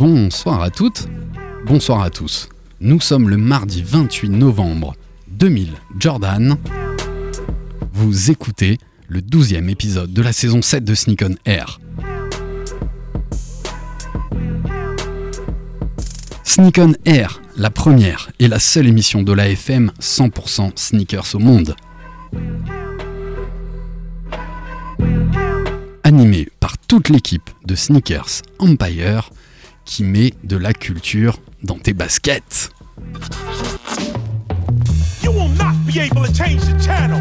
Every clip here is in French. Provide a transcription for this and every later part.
Bonsoir à toutes, bonsoir à tous. Nous sommes le mardi 28 novembre 2000 Jordan. Vous écoutez le 12e épisode de la saison 7 de Sneak on Air. Sneak on Air, la première et la seule émission de la FM 100% sneakers au monde. Animée par toute l'équipe de Sneakers Empire qui met de la culture dans tes baskets. You will not be able to change the channel.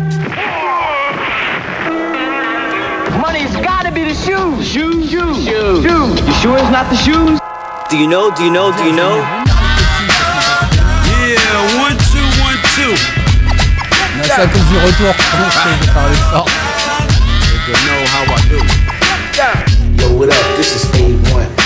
Money's gotta be the shoes. Shoes, shoes, shoes. shoes. You sure it's not the shoes? Do you know? Do you know? Do you know? Yeah, one, two, one, two. C'est à cause du retour. Je vais parler fort. You know how I do. Yo, what up? This is A1,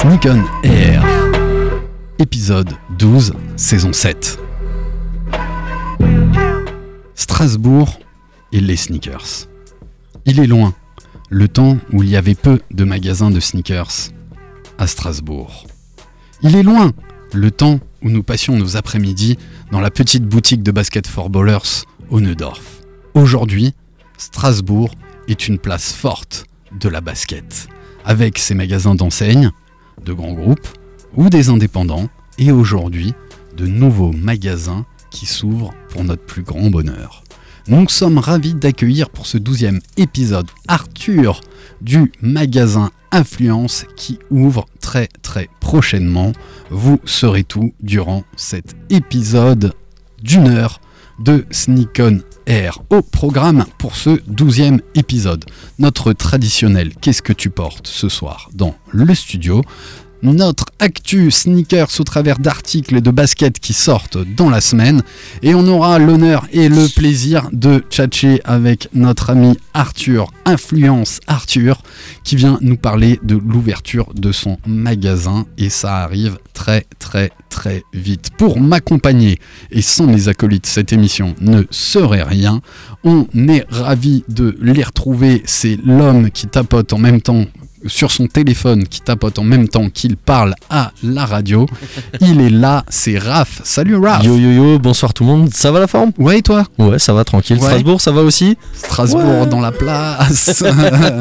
Sneak on Air. Épisode 12, saison 7. Strasbourg et les sneakers. Il est loin, le temps où il y avait peu de magasins de sneakers à Strasbourg. Il est loin, le temps où nous passions nos après-midi dans la petite boutique de basket for ballers au Neudorf. Aujourd'hui, Strasbourg est une place forte de la basket, avec ses magasins d'enseigne, de grands groupes ou des indépendants, et aujourd'hui de nouveaux magasins qui s'ouvrent pour notre plus grand bonheur. Nous sommes ravis d'accueillir pour ce douzième épisode Arthur du magasin Influence qui ouvre très très prochainement. Vous saurez tout durant cet épisode d'une heure de Sneak On Air au programme pour ce douzième épisode. Notre traditionnel Qu'est-ce que tu portes ce soir dans le studio? Notre actu sneakers au travers d'articles et de baskets qui sortent dans la semaine. Et on aura l'honneur et le plaisir de tchatcher avec notre ami Arthur, Influence Arthur, qui vient nous parler de l'ouverture de son magasin. Et ça arrive très très très vite. Pour m'accompagner, et sans les acolytes, cette émission ne serait rien. On est ravis de les retrouver. C'est l'homme qui tapote en même temps sur son téléphone qui tapote en même temps qu'il parle à la radio. Il est là, c'est Raph. Salut Raph. Yo yo yo, bonsoir tout le monde. Ça va la forme? Ouais, et toi? Ouais, ça va tranquille. Ouais. Strasbourg, ça va aussi? Strasbourg Ouais. dans la place.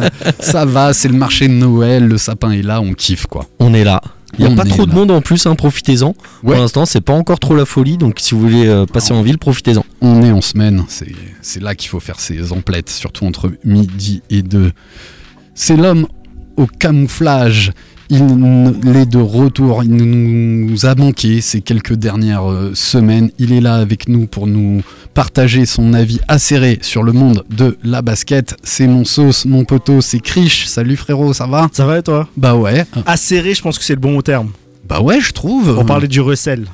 Ça va, c'est le marché de Noël, le sapin est là, on kiffe quoi. On est là. Il n'y a On pas trop de monde en plus, hein, profitez-en. Ouais. Pour l'instant, c'est pas encore trop la folie, donc si vous voulez euh, passer en ville, profitez-en. On est en semaine, c'est là qu'il faut faire ses emplettes, surtout entre midi et deux. C'est l'homme au camouflage. Il est de retour, il nous a manqué ces quelques dernières euh, semaines. Il est là avec nous pour nous partager son avis acéré sur le monde de la basket. C'est mon sauce, mon poteau, c'est Krish. Salut frérot, ça va? Ça va et toi? Bah ouais. Acéré, je pense que c'est le bon terme. Bah ouais, je trouve. On parlait du recel.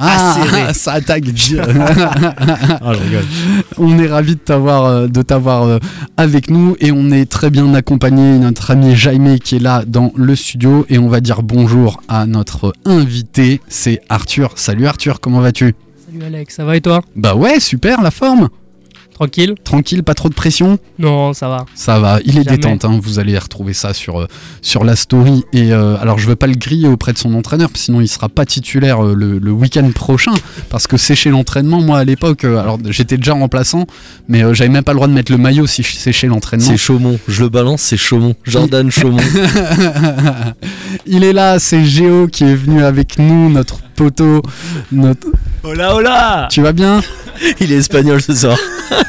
Ah, ça attaque. Ah, je rigole. On est ravi de t'avoir euh, de t'avoir euh, avec nous et on est très bien accompagné notre ami Jaime qui est là dans le studio et on va dire bonjour à notre invité, c'est Arthur. Salut Arthur, comment vas-tu? Salut Alex, ça va et toi? Bah ouais, super la forme. Tranquille Tranquille, pas trop de pression. Non, ça va. Ça va, il est Jamais. détente, hein, vous allez retrouver ça sur, euh, sur la story. Et euh, alors je veux pas le griller auprès de son entraîneur, sinon il sera pas titulaire euh, le, le week-end prochain. Parce que sécher l'entraînement, moi à l'époque, alors j'étais déjà remplaçant, mais euh, j'avais même pas le droit de mettre le maillot si je séchais l'entraînement. C'est Chaumont, je le balance, c'est Chaumont. Jordan Chaumont. il est là, c'est Géo qui est venu avec nous, notre poteau. Notre... Hola, hola Tu vas bien? Il est espagnol ce soir.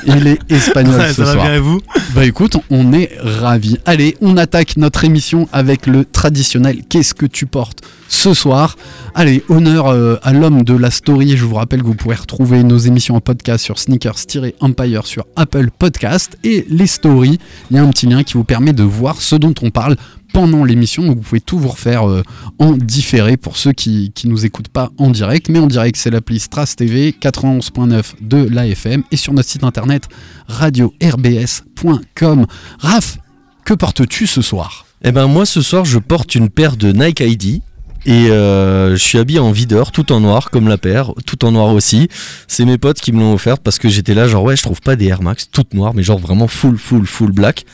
Il est espagnol Ouais, ce Ça va bien et vous Bah écoute, on est ravis. Allez, on attaque notre émission avec le traditionnel Qu'est-ce que tu portes? ce soir Allez, honneur euh, à l'homme de la story. Je vous rappelle que vous pourrez retrouver nos émissions en podcast sur Sneakers-Empire sur Apple Podcast et les stories. Il y a un petit lien qui vous permet de voir ce dont on parle pendant l'émission. Donc vous pouvez tout vous refaire euh, en différé pour ceux qui, qui nous écoutent pas en direct. Mais en direct, c'est l'appli Stras TV 91.9 de l'AFM et sur notre site internet radio-rbs.com. Raph, que portes-tu ce soir? Eh ben moi ce soir je porte une paire de Nike ID. Et euh, je suis habillé en videur, tout en noir, comme la paire, tout en noir aussi. C'est mes potes qui me l'ont offert parce que j'étais là, genre ouais, je trouve pas des Air Max toutes noires, mais genre vraiment full, full, full black.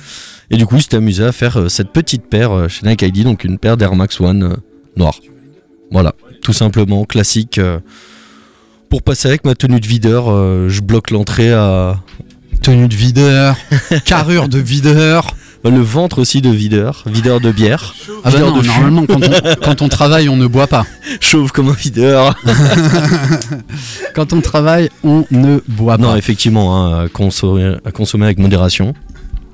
Et du coup, j'étais amusé à faire euh, cette petite paire euh, chez Nike ID, donc une paire d'Air Max One euh, noire. Voilà, tout simplement, classique. pour passer avec ma tenue de videur, je bloque l'entrée à Tenue de videur, carrure de videur. le ventre aussi de videur, videur de bière, Ah bah videur non, de normalement quand on, quand on travaille, on ne boit pas. chauve comme un videur. Quand on travaille, on ne boit non, pas. effectivement, hein, à, consommer, à consommer avec modération.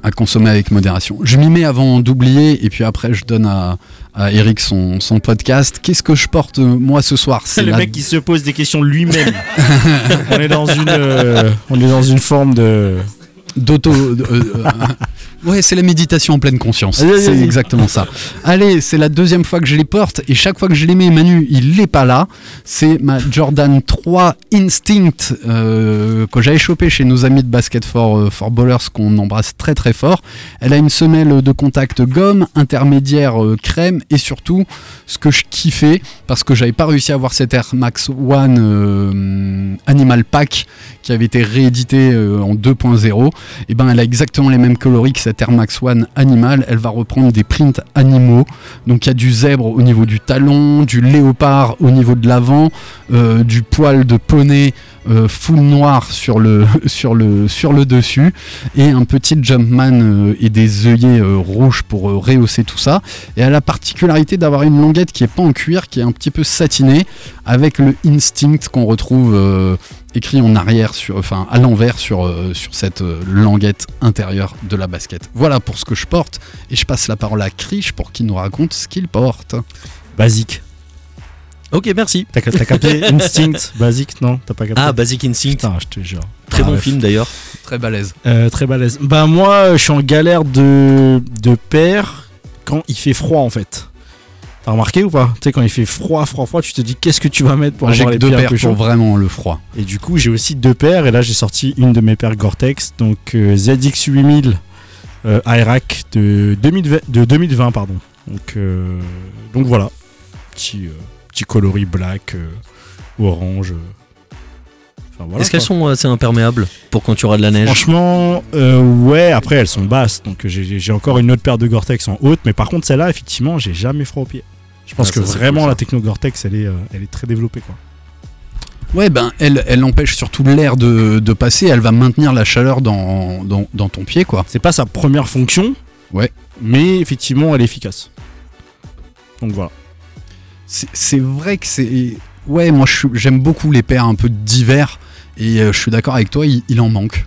À consommer avec modération. Je m'y mets avant d'oublier et puis après je donne à, à Eric son, son podcast. Qu'est-ce que je porte euh, moi ce soir? C'est le la- mec qui se pose des questions lui-même. on est dans une, euh, on est dans une forme de. D'auto. euh, euh, ouais, c'est la méditation en pleine conscience. C'est exactement ça. Allez, c'est la deuxième fois que je les porte et chaque fois que je les mets, Manu, il n'est pas là. C'est ma Jordan 3 Instinct euh, que j'avais chopé chez nos amis de Basket for, for Ballers qu'on embrasse très très fort. Elle a une semelle de contact gomme, intermédiaire crème et surtout ce que je kiffais parce que j'avais pas réussi à avoir cette Air Max One euh, Animal Pack qui avait été réédité en 2.0 et ben elle a exactement les mêmes coloris que cette Air Max One Animal. Elle va reprendre des prints animaux. Donc il y a du zèbre au niveau du talon, du léopard au niveau de l'avant, euh, du poil de poney euh, full noir sur le, dessus et un petit Jumpman euh, et des œillets rouges pour rehausser tout ça. Et elle a la particularité d'avoir une languette qui est pas en cuir, qui est un petit peu satinée avec le Instinct qu'on retrouve écrit en arrière, sur, enfin à l'envers sur, euh, sur cette euh, languette intérieure de la basket. Voilà pour ce que je porte et je passe la parole à Krish pour qu'il nous raconte ce qu'il porte. Basique. Ok, merci. T'as capté Instinct Basique Non, t'as pas capté Ah, Basic Instinct. Putain, je te jure. Très Ah, bon ouais. film d'ailleurs. Très balèze. Euh, très balèze. Bah moi, je suis en galère de, de paire quand il fait froid en fait. T'as remarqué ou pas? Tu sais, quand il fait froid, froid, froid, tu te dis qu'est-ce que tu vas mettre pour J'ai avoir les deux paires pour vraiment le froid. Et du coup, j'ai aussi deux paires. Et là, j'ai sorti une de mes paires Gore-Tex, donc euh, ZX8000 euh, Airac de 2020, de 2020 pardon. Donc, euh, donc voilà, petit, euh, petit coloris black, euh, orange. euh. Enfin, voilà, Est-ce qu'elles sont assez imperméables pour quand tu auras de la neige? Franchement, euh, ouais, après elles sont basses, donc j'ai j'ai encore une autre paire de Gore-Tex en haute, mais par contre celle-là, effectivement, j'ai jamais froid aux pieds. Je pense Ah, que vraiment cool, la techno Gore-Tex, elle est, euh, elle est très développée quoi. Ouais, ben elle, elle empêche surtout l'air de, de passer, elle va maintenir la chaleur dans, dans, dans ton pied, quoi. C'est pas sa première fonction, Ouais. mais effectivement, elle est efficace. Donc voilà. C'est vrai que c'est. Ouais, moi j'aime beaucoup les paires un peu d'hiver et euh, je suis d'accord avec toi, il, il en manque.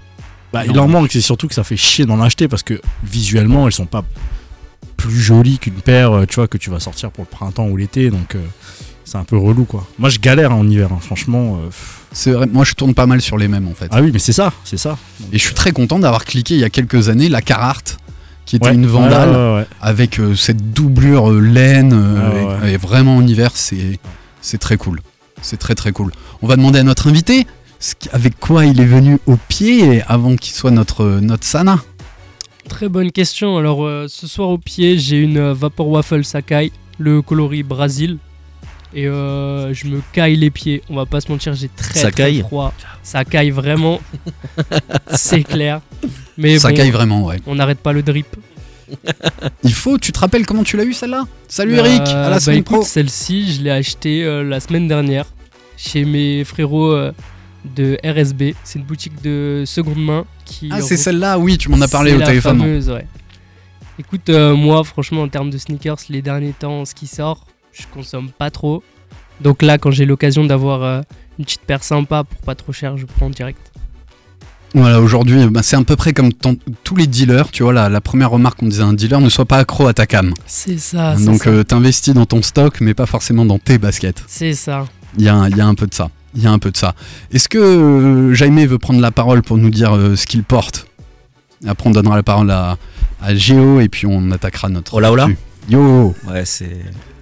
Bah, il en manque, c'est surtout que ça fait chier d'en acheter parce que visuellement, elles sont pas plus jolies qu'une paire, euh, tu vois, que tu vas sortir pour le printemps ou l'été, donc euh, c'est un peu relou quoi. Moi, je galère hein, en hiver, hein, franchement. euh, pff. C'est vrai, moi je tourne pas mal sur les mêmes en fait. Ah oui, mais c'est ça, c'est ça. Et je suis très content d'avoir cliqué il y a quelques années la Carhartt, qui était Ouais, une Vandale. ouais, ouais, ouais. avec euh, cette doublure euh, laine Ah et, et vraiment en hiver c'est c'est très cool c'est très très cool on va demander à notre invité avec quoi il est venu au pied avant qu'il soit notre notre Sana Très bonne question. Alors, euh, ce soir au pied, j'ai une euh, Vapor Waffle Sakai, le coloris Brésil. Et euh, je me caille les pieds. On va pas se mentir, j'ai très, Ça très caille froid. Ça caille vraiment. C'est clair. Mais ça bon, caille vraiment ouais on n'arrête pas le drip. il faut tu te rappelles comment tu l'as eu celle-là? Salut Eric à la bah semaine écoute, pro Celle-ci, je l'ai achetée euh, la semaine dernière chez mes frérots euh, de RSB. C'est une boutique de seconde main qui. ah c'est celle-là oui tu m'en as parlé au la téléphone fameuse, ouais. Écoute, euh, moi, franchement, en termes de sneakers, les derniers temps, ce qui sort, je consomme pas trop. Donc là, quand j'ai l'occasion d'avoir euh, une petite paire sympa pour pas trop cher, je prends direct. voilà aujourd'hui bah, c'est à peu près comme tous les dealers tu vois la, la première remarque qu'on disait à un dealer ne sois pas accro à ta cam C'est ça, donc euh, t'investis dans ton stock mais pas forcément dans tes baskets C'est ça. Il y, a un- il y a un peu de ça. Il y a un peu de ça. Est-ce que euh, Jaime veut prendre la parole pour nous dire euh, ce qu'il porte? Après, on donnera la parole à, à Géo et puis on attaquera notre. Hola, hola. Yo Ouais, c'est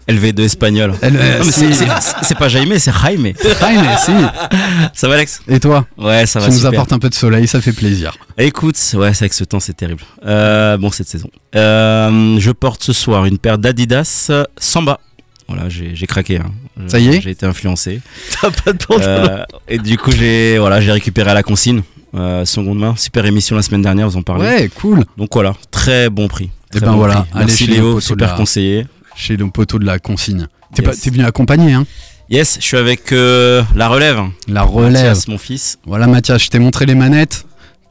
LV2 espagnol. C'est- pas Jaime, c'est Jaime. Jaime, si. Ça va, Alex? Et toi? Ouais, ça Tu va. nous super. apportes un peu de soleil, ça fait plaisir. Écoute, ouais, c'est avec ce temps, c'est terrible. Euh, bon, cette saison. Euh, je porte ce soir une paire d'Adidas Samba. Voilà, j'ai j'ai craqué. hein. Ça y est J'ai été influencé. T'as pas de pantalon. Euh, et du coup, j'ai voilà, j'ai récupéré à la consigne. Euh, seconde main, super émission la semaine dernière, vous en parlez. Ouais, cool. Donc voilà, très bon prix. Eh Très ben bon voilà, prix. allez Merci chez Léo, super la- conseiller. Chez le poteau de la consigne. T'es Yes. pas- t'es venu accompagner, hein? Yes, je suis avec euh, la relève. La relève. Mathias, mon fils. Voilà Mathias, je t'ai montré les manettes.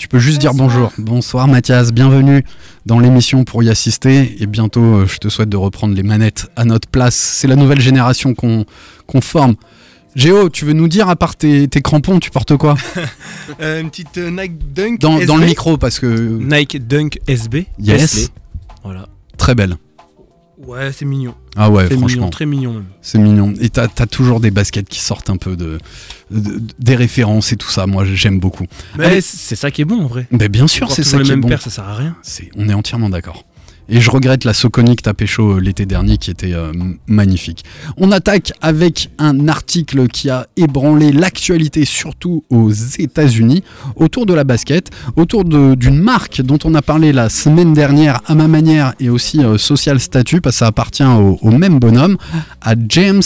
Tu peux juste dire bonjour. Bonsoir Mathias, bienvenue dans l'émission pour y assister. Et bientôt, euh, je te souhaite de reprendre les manettes à notre place. C'est la nouvelle génération qu'on forme. Géo, tu veux nous dire, à part tes, tes crampons, tu portes quoi? Euh, une petite euh, Nike Dunk dans, SB. dans le micro, parce que... Nike Dunk SB. Yes, SB. Voilà. très belle. Ouais, c'est mignon. Ah ouais, c'est franchement, mignon, très mignon c'est mignon. Et t'as as toujours des baskets qui sortent un peu de, de- des références et tout ça. Moi, j'aime beaucoup. Mais c'est ça qui est bon en vrai. Mais bien sûr, c'est ça qui est bon. ça sert à rien. On est entièrement d'accord. Et je regrette la Soconi que t'as pécho euh, l'été dernier qui était euh, magnifique. On attaque avec un article qui a ébranlé l'actualité, surtout aux États-Unis, autour de la basket, autour d'une marque dont on a parlé la semaine dernière à ma manière et aussi euh, Social Statut, parce que ça appartient au même bonhomme, à James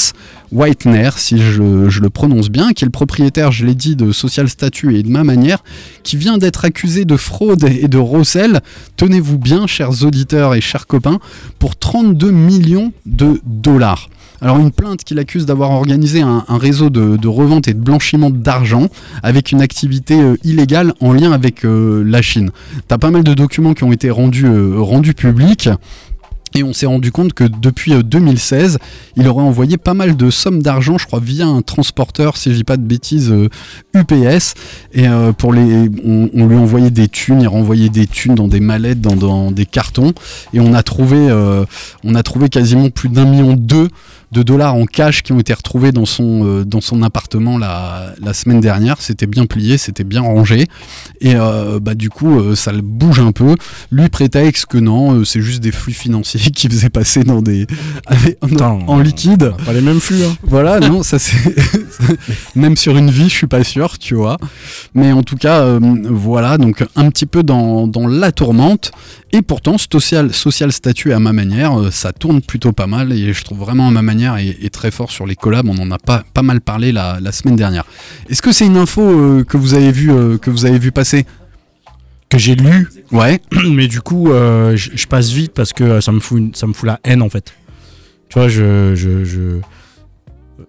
Whitener, si je, le prononce bien, qui est le propriétaire, je l'ai dit, de Social Statut et de ma manière, qui vient d'être accusé de fraude et de recel tenez-vous bien, chers auditeurs et chers copains, pour 32 millions de dollars. Alors une plainte qui l'accuse d'avoir organisé un, réseau de, de revente et de blanchiment d'argent avec une activité euh, illégale en lien avec euh, la Chine. T'as pas mal de documents qui ont été rendus, euh, rendus publics. Et on s'est rendu compte que depuis euh, 2016, il aurait envoyé pas mal de sommes d'argent, je crois, via un transporteur, si je dis pas de bêtises, euh, UPS. Et euh, pour les, on, lui envoyait des thunes, il renvoyait des thunes dans des mallettes, dans, des cartons. Et on a trouvé, euh, on a trouvé quasiment plus d'un million deux de dollars en cash qui ont été retrouvés dans son, euh, dans son appartement la, la semaine dernière. C'était bien plié, c'était bien rangé. Et euh, bah, du coup, euh, ça le bouge un peu. Lui prétexte que non, c'est juste des flux financiers qu'il faisait passer dans des, en- liquide. Pas les mêmes flux. Hein. Voilà, non, ça c'est. Même sur une vie, je suis pas sûr, tu vois. Mais en tout cas, euh, voilà, donc un petit peu dans, dans la tourmente. Et pourtant, social, social statut à ma manière, euh, ça tourne plutôt pas mal. Et je trouve vraiment à ma manière est très fort sur les collabs. On en a pas, pas mal parlé la, la semaine dernière. Est-ce que c'est une info euh, que, vous avez vu, euh, que vous avez vu passer? Que j'ai lu, Ouais, mais du coup, je passe vite parce que ça me fout, une- ça me fout la haine en fait. Tu vois, je, je, je-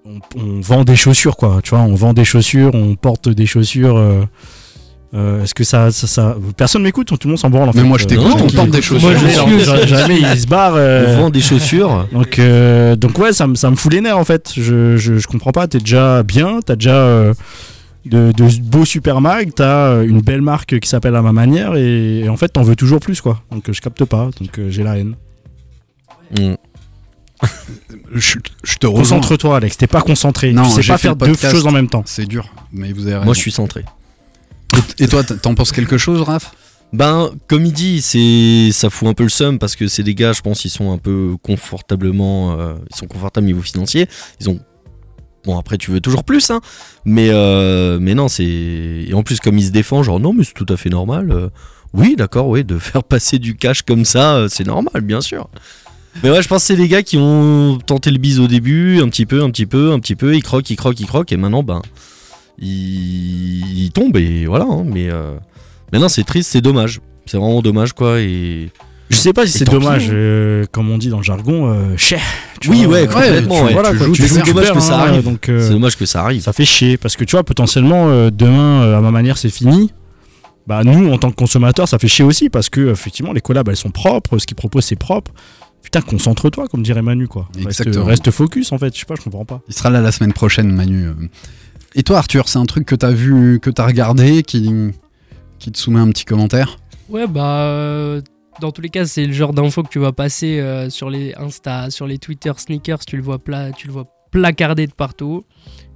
on, on vend des chaussures quoi. Tu vois, on vend des chaussures, on porte des chaussures. Euh, Est-ce que ça, ça, ça- personne m'écoute, tout le monde s'en branle en fait. mais moi je t'écoute, on porte des chaussures. Moi, je jamais, jamais il se barre. euh, On vend des chaussures. Donc, euh, donc ouais, ça, me- ça me fout les nerfs en fait. Je, je, je comprends pas. T'es déjà bien, t'as déjà euh, de, de beaux super mag, t'as euh, une belle marque qui s'appelle à ma manière et, et en fait t'en veux toujours plus quoi. Donc je capte pas. Donc euh, j'ai la haine. Mm. Je, je te rejoins. Concentre-toi, Alex. T'es pas concentré. Non, tu sais pas faire deux choses en même temps. C'est dur, mais vous avez raison. Moi, je suis centré. Et, toi, t'en penses quelque chose, Raph? Ben, comme il dit, c'est ça fout un peu le seum parce que c'est des gars, je pense, ils sont un peu confortablement, euh, ils sont confortables niveau financier. Ils ont bon après tu veux toujours plus, hein. Mais euh, mais non, c'est et en plus comme il se défend, genre non mais c'est tout à fait normal. euh, oui, d'accord, oui, de faire passer du cash comme ça, c'est normal, bien sûr. Mais ouais, je pense que c'est des gars qui ont tenté le bise au début, un petit peu, un petit peu, un petit peu, ils croquent, ils croquent, ils croquent, et maintenant, ben, ils tombent, et voilà. hein, mais, euh, mais non, c'est triste, c'est dommage. C'est vraiment dommage, quoi. Et... Je sais pas si c'est dommage, hein. euh, comme on dit dans le jargon, euh, cher. tu Oui, vois, ouais, euh, complètement, ouais, voilà, tu quoi, joues- tu tu joues joues dommage super, que ça hein, arrive. Donc, euh, C'est dommage que ça arrive. Ça fait chier parce que tu vois, potentiellement, euh, demain, euh, à ma manière, c'est fini. Bah, nous, en tant que consommateurs, ça fait chier aussi parce que, effectivement, les collabs, elles sont propres, ce qu'ils proposent, c'est propre. Putain, concentre-toi, comme dirait Manu, quoi. Reste, Exactement. reste focus, en fait. Je sais pas, je comprends pas. Il sera là la semaine prochaine, Manu. Et toi, Arthur, c'est un truc que t'as vu, que t'as regardé, qui, qui te soumet un petit commentaire Ouais, bah, euh, dans tous les cas, c'est le genre d'info que tu vas passer euh, sur les Insta, sur les Twitter sneakers, tu le vois, pla tu le vois placardé de partout.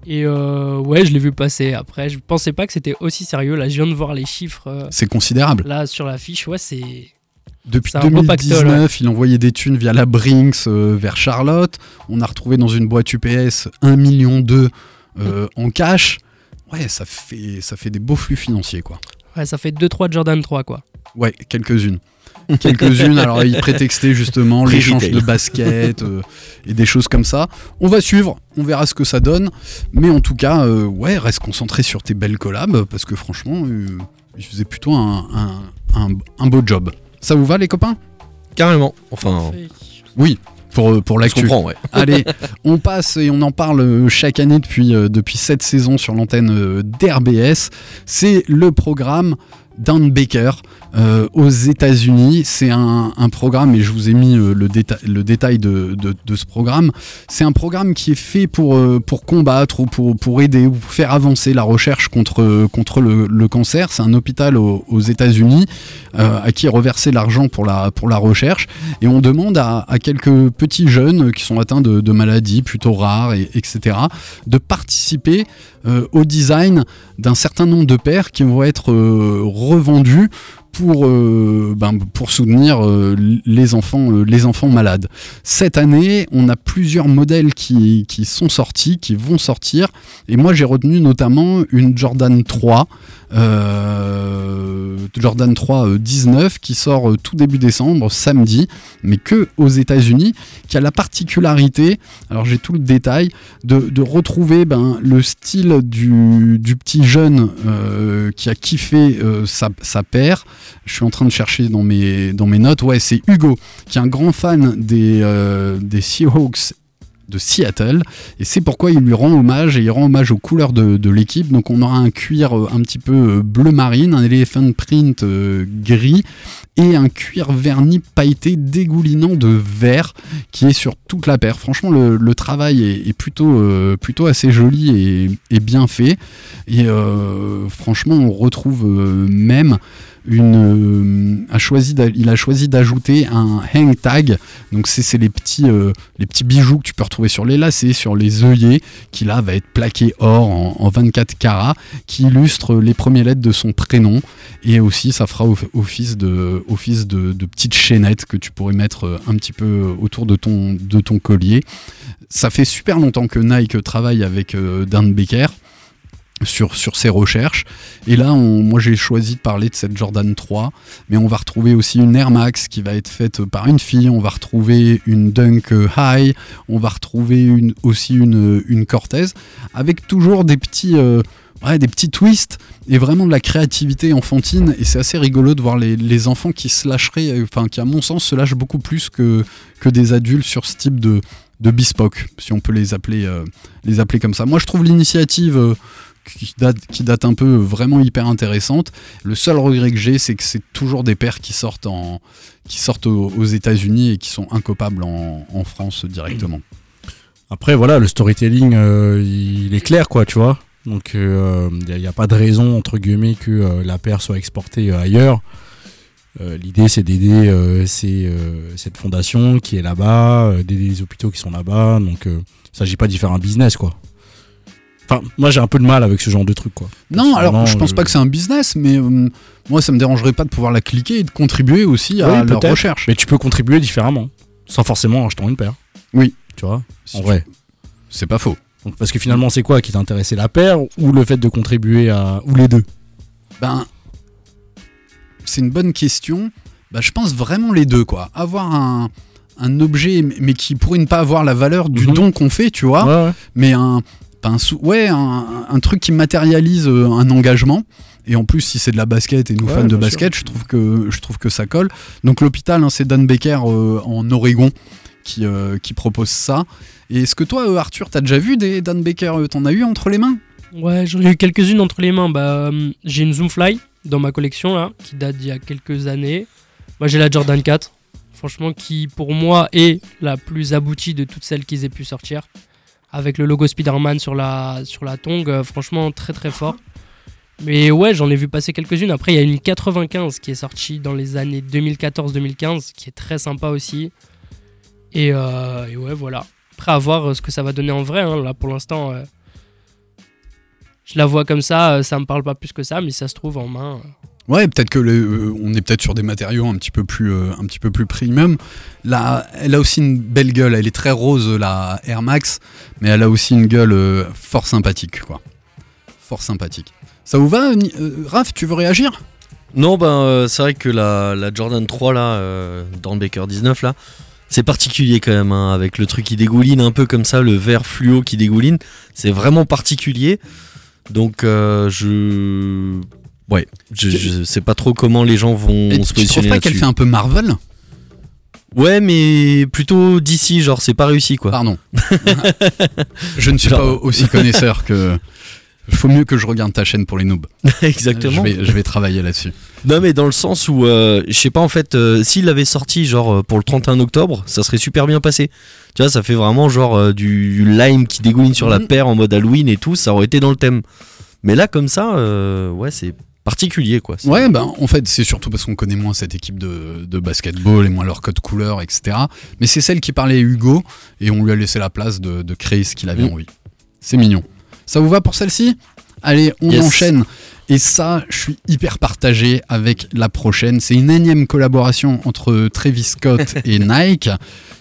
Et euh, ouais, je l'ai vu passer. Après, je pensais pas que c'était aussi sérieux. Là, je viens de voir les chiffres. C'est considérable. là, sur la fiche, ouais, c'est. Depuis C'est un beau pactole, 2019, il envoyait des thunes via la Brinks euh, vers Charlotte. On a retrouvé dans une boîte UPS 1 million d'eux euh, en cash. Ouais, ça fait, ça fait des beaux flux financiers, quoi. Ouais, ça fait 2-3 Jordan 3, quoi. Ouais, quelques-unes. Quelques-unes, alors il prétextait justement l'échange de baskets euh, et des choses comme ça. On va suivre, on verra ce que ça donne. Mais en tout cas, euh, ouais, reste concentré sur tes belles collabs parce que franchement, euh, il faisait plutôt un, un- un- un beau job. Ça vous va, les copains? Carrément. Enfin, Oui, pour, euh, pour je l'actu. comprends, ouais. Allez, on passe et on en parle euh, chaque année depuis, euh, depuis cette saison sur l'antenne d'RBS. C'est le programme Dan Baker euh, aux États-Unis. C'est un, programme, et je vous ai mis euh, le, déta- le détail de, ce programme. C'est un programme qui est fait pour, euh, pour combattre ou pour, pour aider ou pour faire avancer la recherche contre, contre le, cancer. C'est un hôpital aux, États-Unis à qui est reversé l'argent pour la, pour la recherche. Et on demande à, quelques petits jeunes qui sont atteints de, de maladies plutôt rares, et, etc., de participer au design d'un certain nombre de paires qui vont être revendus pour, euh, ben, pour soutenir euh, les, enfants, euh, les enfants malades. Cette année, on a plusieurs modèles qui, qui sont sortis, qui vont sortir. Et moi, j'ai retenu notamment une Jordan 3, euh, Jordan 3 euh, 19, qui sort euh, tout début décembre, samedi, mais que aux États-Unis, qui a la particularité, alors j'ai tout le détail, de, retrouver ben, le style du, petit jeune euh, qui a kiffé euh, sa, sa paire. Je suis en train de chercher dans mes, dans mes notes. Ouais, c'est Hugo, qui est un grand fan des, euh, des Seahawks de Seattle. Et c'est pourquoi il lui rend hommage et il rend hommage aux couleurs de, l'équipe. Donc on aura un cuir euh, un petit peu euh, bleu marine un elephant print euh, gris et un cuir verni pailleté dégoulinant de vert qui est sur toute la paire. Franchement le, travail est, plutôt, plutôt assez joli et, bien fait. Et franchement on retrouve même euh, il a choisi d'ajouter un hang tag. Donc c'est c'est les petits euh, les petits bijoux que tu peux retrouver sur les lacets, sur les œillets, qui là va être plaqué or en, en 24 carats, qui illustre les premières lettres de son prénom. Et aussi ça fera off- office de office de, de petites chaînettes que tu pourrais mettre euh, un petit peu autour de ton de ton collier. Ça fait super longtemps que Nike travaille avec Dan Baker sur, sur ses recherches. Et là, on- moi j'ai choisi de parler de cette Jordan 3, mais on va retrouver aussi une Air Max qui va être faite par une fille, on va retrouver une Dunk High, on va retrouver aussi une, une Cortez, avec toujours des petits... euh, des petits twists et vraiment de la créativité enfantine et c'est assez rigolo de voir les, les enfants qui se lâcheraient, euh, enfin qui à mon sens se lâchent beaucoup plus que, que des adultes sur ce type de, de bespoke, si on peut les appeler, euh, les appeler comme ça. Moi je trouve l'initiative qui date, un peu euh, vraiment hyper intéressante. Le seul regret que j'ai, c'est que c'est toujours des paires qui sortent, en, qui sortent aux, aux États-Unis et qui sont incopables en, France directement. Après, voilà, le storytelling, euh, il est clair, quoi, tu vois. Donc, il n'y a, pas de raison, entre guillemets, que euh, la paire soit exportée euh, ailleurs. Euh, L'idée, c'est d'aider euh, euh, cette fondation qui est là-bas, euh, d'aider les hôpitaux qui sont là-bas. Donc, euh, il ne s'agit pas d'y faire un business, quoi. Enfin, moi, j'ai un peu de mal avec ce genre de truc, quoi. Non, alors je pense je- pas que c'est un business, mais euh, moi ça me dérangerait pas de pouvoir la cliquer et de contribuer aussi à Oui, leur recherche. Mais tu peux contribuer différemment, sans forcément en achetant une paire. Oui. Tu vois, Si en tu- vrai. C'est pas faux. Donc, parce que finalement, c'est quoi qui t'intéressait La paire ou le fait de contribuer à. ou les deux? Ben, c'est une bonne question. Ben, je pense vraiment les deux, quoi. Avoir un, un objet, mais qui pourrait ne pas avoir la valeur du Mhm. don qu'on fait, tu vois. Ouais, ouais. mais un, pas un sou- ouais, un, un truc qui matérialise euh, un engagement. Et en plus, si c'est de la basket et nous Ouais, fans de basket, je trouve que je trouve que ça colle. Donc l'hôpital, hein, c'est Dan Baker euh, en Oregon qui, euh, qui propose ça. Et est-ce que toi, euh, Arthur, t'as déjà vu des Dan Baker euh, T'en as eu entre les mains? Ouais, j'en ai eu quelques-unes entre les mains. Bah, j'ai une Zoomfly dans ma collection là, qui date d'il y a quelques années. Moi, j'ai la Jordan 4, franchement, qui pour moi est la plus aboutie de toutes celles qu'ils aient pu sortir. Avec le logo Spider-Man sur la, sur la tongue, euh, franchement, très très fort. Mais ouais, j'en ai vu passer quelques-unes. Après, il y a une 95 qui est sortie dans les années 2014-2015, qui est très sympa aussi. Et, euh, ouais, voilà. Après, à voir euh, ce que ça va donner en vrai. hein. Là, pour l'instant, je la vois comme ça, ça me parle pas plus que ça, mais ça se trouve en main. Ouais, peut-être que le- euh, on est peut-être sur des matériaux un petit peu plus, euh, un petit peu plus premium. Là, elle a aussi une belle gueule. Elle est très rose la Air Max, mais elle a aussi une gueule euh, fort sympathique, quoi. Fort sympathique. Ça vous va, Raph Tu veux réagir? Non, ben c'est vrai que la, Jordan 3 là, dans le Baker 19 là, c'est particulier quand même, hein, avec le truc qui dégouline un peu comme ça, le vert fluo qui dégouline, c'est vraiment particulier. Donc je, ouais, je, je sais pas trop comment les gens vont Et se Tu trouves positionner pas qu'elle fait un peu Marvel? Ouais, mais plutôt d'ici, genre c'est pas réussi quoi. Pardon. je ne suis Genre- pas aussi connaisseur que. Faut mieux que je regarde ta chaîne pour les noobs. Exactement. Je vais, je vais travailler là-dessus. Non mais dans le sens où euh, je sais pas en fait euh, s'il l'avait sorti genre euh, pour le 31 octobre ça serait super bien passé tu vois ça fait vraiment genre euh, du lime qui dégouline sur la Mhm. paire en mode Halloween et tout ça aurait été dans le thème mais là comme ça ouais c'est particulier quoi Ouais, ben en fait, c'est surtout parce qu'on connaît moins cette équipe de, de basketball et moins leur code couleur, etc. Mais c'est celle qui parlait Hugo et on lui a laissé la place de, de créer ce qu'il avait Mm. envie. C'est mignon. Ça vous va pour celle-ci? Allez, on Yes. enchaîne. Et ça, je suis hyper partagé avec la prochaine. C'est une énième collaboration entre Travis Scott et Nike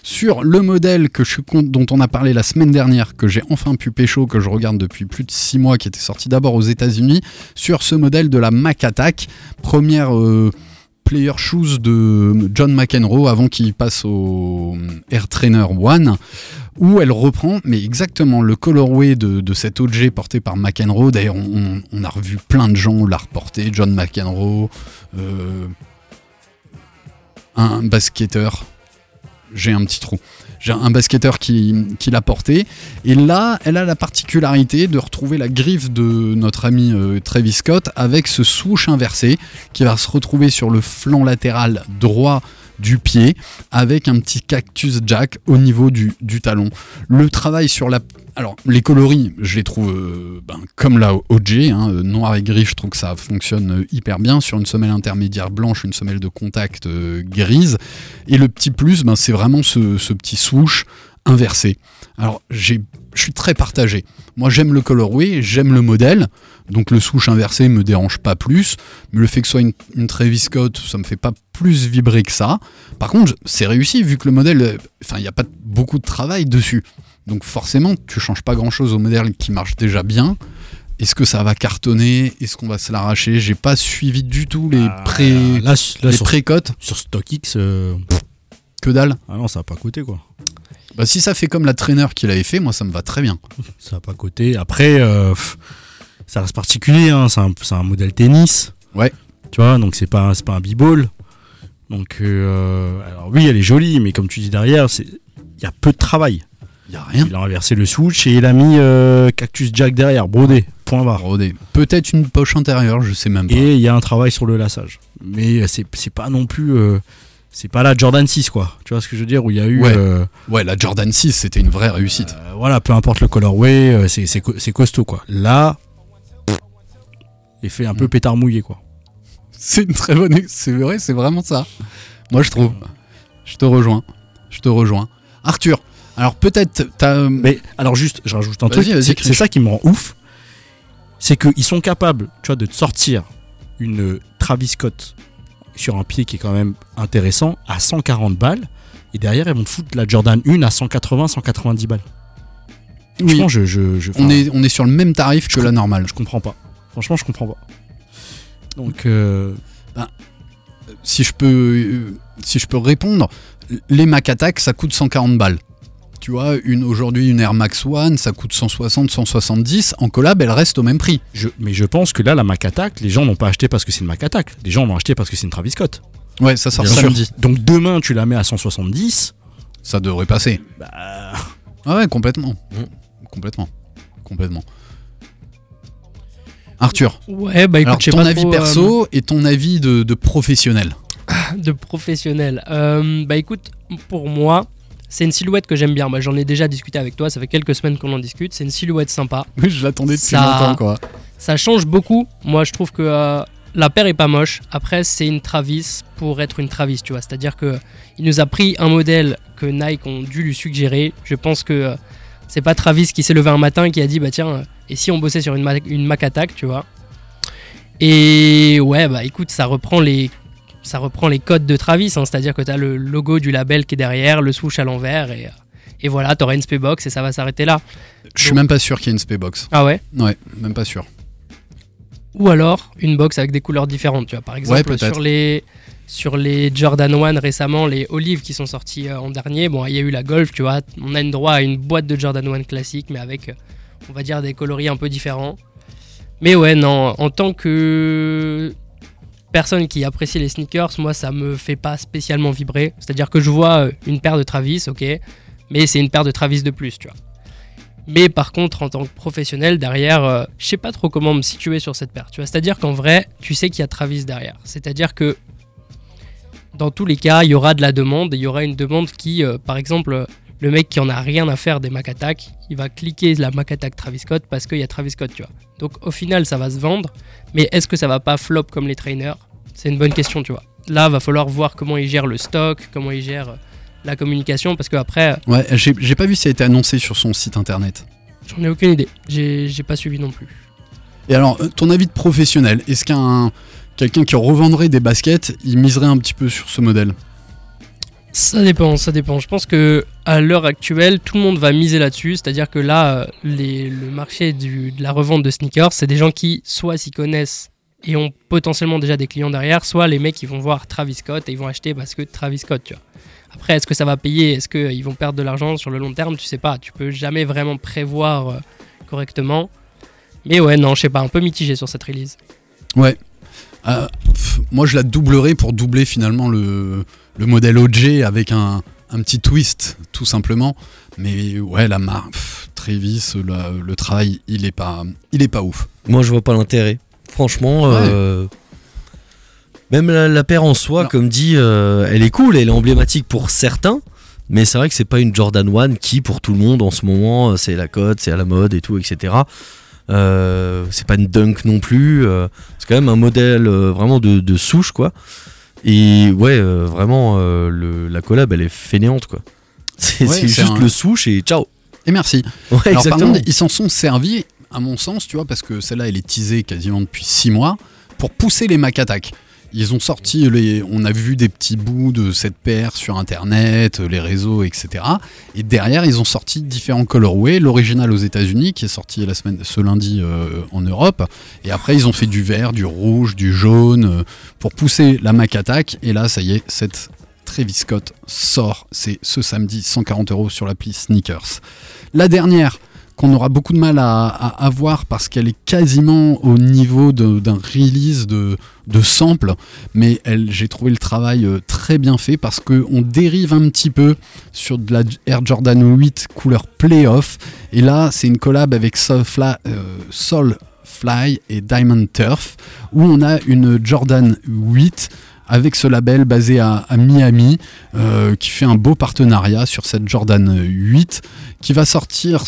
sur le modèle que je dont on a parlé la semaine dernière, que j'ai enfin pu pécho, que je regarde depuis plus de 6 mois, qui était sorti d'abord aux États-Unis, sur ce modèle de la Mac Attack, première euh, player shoes de John McEnroe avant qu'il passe au Air Trainer One, où elle reprend, mais exactement le colorway de, cet OG porté par McEnroe. D'ailleurs, on, a revu plein de gens l'a reporté, John McEnroe, euh, un basketteur. J'ai un petit trou. J'ai un basketteur qui, l'a porté. Et là, elle a la particularité de retrouver la griffe de notre ami euh, Travis Scott avec ce swoosh inversé qui va se retrouver sur le flanc latéral droit du pied avec un petit cactus jack au niveau du, talon. Le travail sur la... Alors, les coloris, je les trouve euh, ben, comme la OG, hein, euh, noir et gris, je trouve que ça fonctionne euh, hyper bien. Sur une semelle intermédiaire blanche, une semelle de contact grise. Et le petit plus, ben, c'est vraiment ce, petit swoosh inversé. Alors, je suis très partagé. Moi, j'aime le colorway, j'aime le modèle. Donc, le swoosh inversé me dérange pas plus. Mais le fait que ce soit une, une Travis Scott, ça me fait pas plus vibrer que ça. Par contre, c'est réussi vu que le modèle, euh, enfin, il n'y a pas beaucoup de travail dessus. Donc, forcément, tu changes pas grand chose au modèle qui marche déjà bien. Est-ce que ça va cartonner? Est-ce qu'on va se l'arracher? J'ai pas suivi du tout les pré Ah, là, là, les sur, pré-cotes. sur StockX, euh, Que dalle. ah non, ça va pas coûter quoi. Bah, si ça fait comme la traîneur qu'il avait fait, moi ça me va très bien. Ça va pas coûter. Après, euh, ça reste particulier. hein, C'est un, modèle tennis. Ouais. Tu vois, donc c'est pas, c'est pas un b-ball. Donc, euh, alors oui, elle est jolie, mais comme tu dis derrière, il y a peu de travail. Il a rien. Il a inversé le switch et il a mis euh, Cactus Jack derrière, brodé, point barre. Rodé. Peut-être une poche intérieure, je sais même pas. Et il y a un travail sur le lassage. Mais c'est c'est pas non plus. euh, c'est pas la Jordan 6, quoi. Tu vois ce que je veux dire Où il y a eu. Ouais. euh, Ouais, la Jordan 6, c'était une vraie réussite. euh, voilà, peu importe le colorway, euh, c'est- c'est co- c'est costaud, quoi. Là. Effet un peu Mm. pétard mouillé, quoi. C'est une très bonne. C'est vrai, c'est vraiment ça. Moi, je trouve. Je te rejoins. Je te rejoins. Arthur, alors peut-être t'as. Mais alors, juste, je rajoute un Vas-y, truc. vas-y, C'est ça qui me rend ouf. C'est qu'ils sont capables, tu vois, de te sortir une Travis Scott sur un pied qui est quand même intéressant à 140 balles. Et derrière, ils vont te foutre la Jordan 1 à 180, 190 balles. Oui, Franchement, je, je, je- on est, on est sur le même tarif que la normale. je comprends pas. Franchement, je comprends pas. Donc, euh, Si je peux, euh, si je peux répondre, les Mac Attack, ça coûte 140 balles. Tu vois, une aujourd'hui une Air Max One, ça coûte 160, 170. En collab, elle reste au même prix. je, mais je pense que là, la Mac Attack, les gens n'ont pas acheté parce que c'est une Mac Attack. Les gens l'ont acheté parce que c'est une Travis Scott. Ouais, ça sort samedi. Donc demain, tu la mets à 170. Ça devrait passer. Bah, Ah ouais, complètement. Complètement. Complètement. Arthur, Ouais, bah écoute, alors ton pas avis trop, euh, perso et ton avis de, de professionnel. de professionnel. Euh, bah écoute, pour moi, c'est une silhouette que j'aime bien. Bah, J'en ai déjà discuté avec toi, ça fait quelques semaines qu'on en discute. C'est une silhouette sympa. Oui, je l'attendais depuis Ça- longtemps, quoi. Ça change beaucoup. Moi, je trouve que euh, la paire est pas moche. Après, c'est une Travis pour être une Travis, tu vois. C'est-à-dire que il nous a pris un modèle que Nike ont dû lui suggérer. Je pense que euh, c'est pas Travis qui s'est levé un matin et qui a dit bah tiens, euh, Et si on bossait sur une, Mac- une Mac Attack, tu vois. Et ouais, bah écoute, ça reprend les, ça reprend les codes de Travis, hein, c'est-à-dire que tu as le logo du label qui est derrière, le swoosh à l'envers, et, et voilà, tu auras une Spaybox et ça va s'arrêter là. Je suis Donc- même pas sûr qu'il y ait une Spaybox. Ah ouais? Ouais, même pas sûr. Ou alors une box avec des couleurs différentes, tu vois. Par exemple, sur les sur les Jordan 1 récemment, les Olive qui sont sortis euh, en dernier, bon, il y a eu la Golf, tu vois. On a une droit à une boîte de Jordan 1 classique, mais avec, euh, on va dire, des coloris un peu différents. Mais ouais, non, en tant que personne qui apprécie les sneakers, moi, ça me fait pas spécialement vibrer. C'est-à-dire que je vois euh, une paire de Travis, ok, mais c'est une paire de Travis de plus, tu vois. Mais par contre, en tant que professionnel, derrière, euh, je sais pas trop comment me situer sur cette paire. Tu vois, c'est-à-dire qu'en vrai, tu sais qu'il y a Travis derrière. C'est-à-dire que dans tous les cas, il y aura de la demande. et Il y aura une demande qui, euh, par exemple, le mec qui en a rien à faire des Mac Attack, il va cliquer la Mac Attack Travis Scott parce qu'il y a Travis Scott, tu vois. Donc au final, ça va se vendre. Mais est-ce que ça va pas flop comme les trainers? C'est une bonne question, tu vois. Là, va falloir voir comment ils gèrent le stock, comment ils gèrent euh, la communication, parce que après, Ouais, j'ai pas vu si ça a été annoncé sur son site internet. j'en ai aucune idée. J'ai j'ai pas suivi non plus. Et alors, euh, ton avis de professionnel, est-ce qu'un quelqu'un qui revendrait des baskets, il miserait un petit peu sur ce modèle? Ça dépend, ça dépend. Je pense que à l'heure actuelle, tout le monde va miser là-dessus. C'est-à-dire que là, euh, le marché de la revente de sneakers, c'est des gens qui soit s'y connaissent et ont potentiellement déjà des clients derrière, soit les mecs qui vont voir Travis Scott et ils vont acheter parce que Travis Scott, tu vois. Après, est-ce que ça va payer? Est-ce qu'ils vont perdre de l'argent sur le long terme? Tu sais pas. Tu peux jamais vraiment prévoir euh, correctement. Mais ouais, non, je sais pas, un peu mitigé sur cette release. Ouais. Euh, moi, je la doublerais pour doubler finalement le, le modèle OG avec un, un petit twist, tout simplement. Mais ouais, la marque, Travis, la- le travail, il est pas, il est pas ouf. Moi, je vois pas l'intérêt. Franchement, Ouais. euh, même la, la paire en soi, Non. comme dit, euh, elle est cool, elle est emblématique pour certains. Mais c'est vrai que c'est pas une Jordan 1 qui, pour tout le monde en ce moment, euh, c'est la cote, c'est à la mode et tout, etc. Euh, c'est pas une dunk non plus. c'est quand même un modèle vraiment de, de souche, quoi. Et ouais, euh, vraiment, euh, le- la collab, elle est fainéante, quoi. C'est Ouais, juste un- le souche et ciao. Et merci. Ouais, Alors, par contre, ils s'en sont servis, à mon sens, tu vois, parce que celle-là, elle est teasée quasiment depuis 6 mois, pour pousser les Mac Attack. Ils ont sorti, les, on a vu des petits bouts de cette paire sur Internet, les réseaux, etc. Et derrière, ils ont sorti différents colorways. L'original aux États-Unis, qui est sorti la semaine, ce lundi euh, en Europe. Et après, ils ont fait du vert, du rouge, du jaune, euh, pour pousser la Mac Attack. Et là, ça y est, cette Travis Scott sort. C'est ce samedi, 140 euros sur l'appli Sneakers. La dernière, qu'on aura beaucoup de mal à, avoir parce qu'elle est quasiment au niveau d'un release de, sample, mais j'ai trouvé le travail euh, très bien fait parce qu'on dérive un petit peu sur de la Air Jordan 8 couleur playoff, et là c'est une collab avec Soulfly, euh, Soulfly et Diamond Turf, où on a une Jordan 8 avec ce label basé à, Miami, euh, qui fait un beau partenariat sur cette Jordan 8, qui va sortir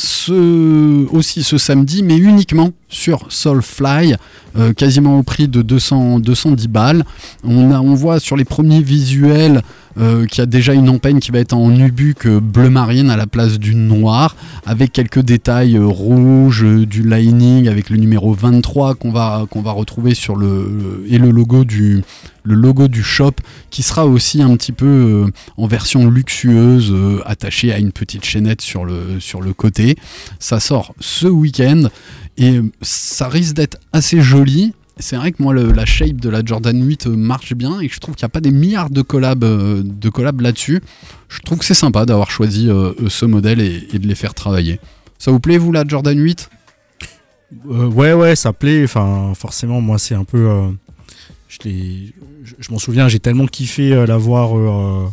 aussi ce samedi, mais uniquement sur Soulfly, euh, quasiment au prix de 200, 210 balles. On, a, on voit sur les premiers visuels euh, qu'il y a déjà une empeigne qui va être en nubuck bleu marine à la place du noir, avec quelques détails rouges, du lining avec le numéro 23 qu'on va, va retrouver sur le, et le logo du, le logo du shop qui sera aussi un petit peu euh, en version luxueuse euh, attachée à une petite chaînette sur le, sur le côté. Ça sort ce week-end et euh, ça risque d'être assez joli. C'est vrai que moi la shape de la Jordan 8 euh, marche bien et je trouve qu'il n'y a pas des milliards de collabs, de là-dessus. Je trouve que c'est sympa d'avoir choisi ce modèle et, de les faire travailler. Ça vous plaît vous la Jordan 8 Euh, ouais, ouais, ça plaît. Enfin, forcément, moi, c'est un peu. Je l'ai- je, je m'en souviens, j'ai tellement kiffé euh, la voir euh,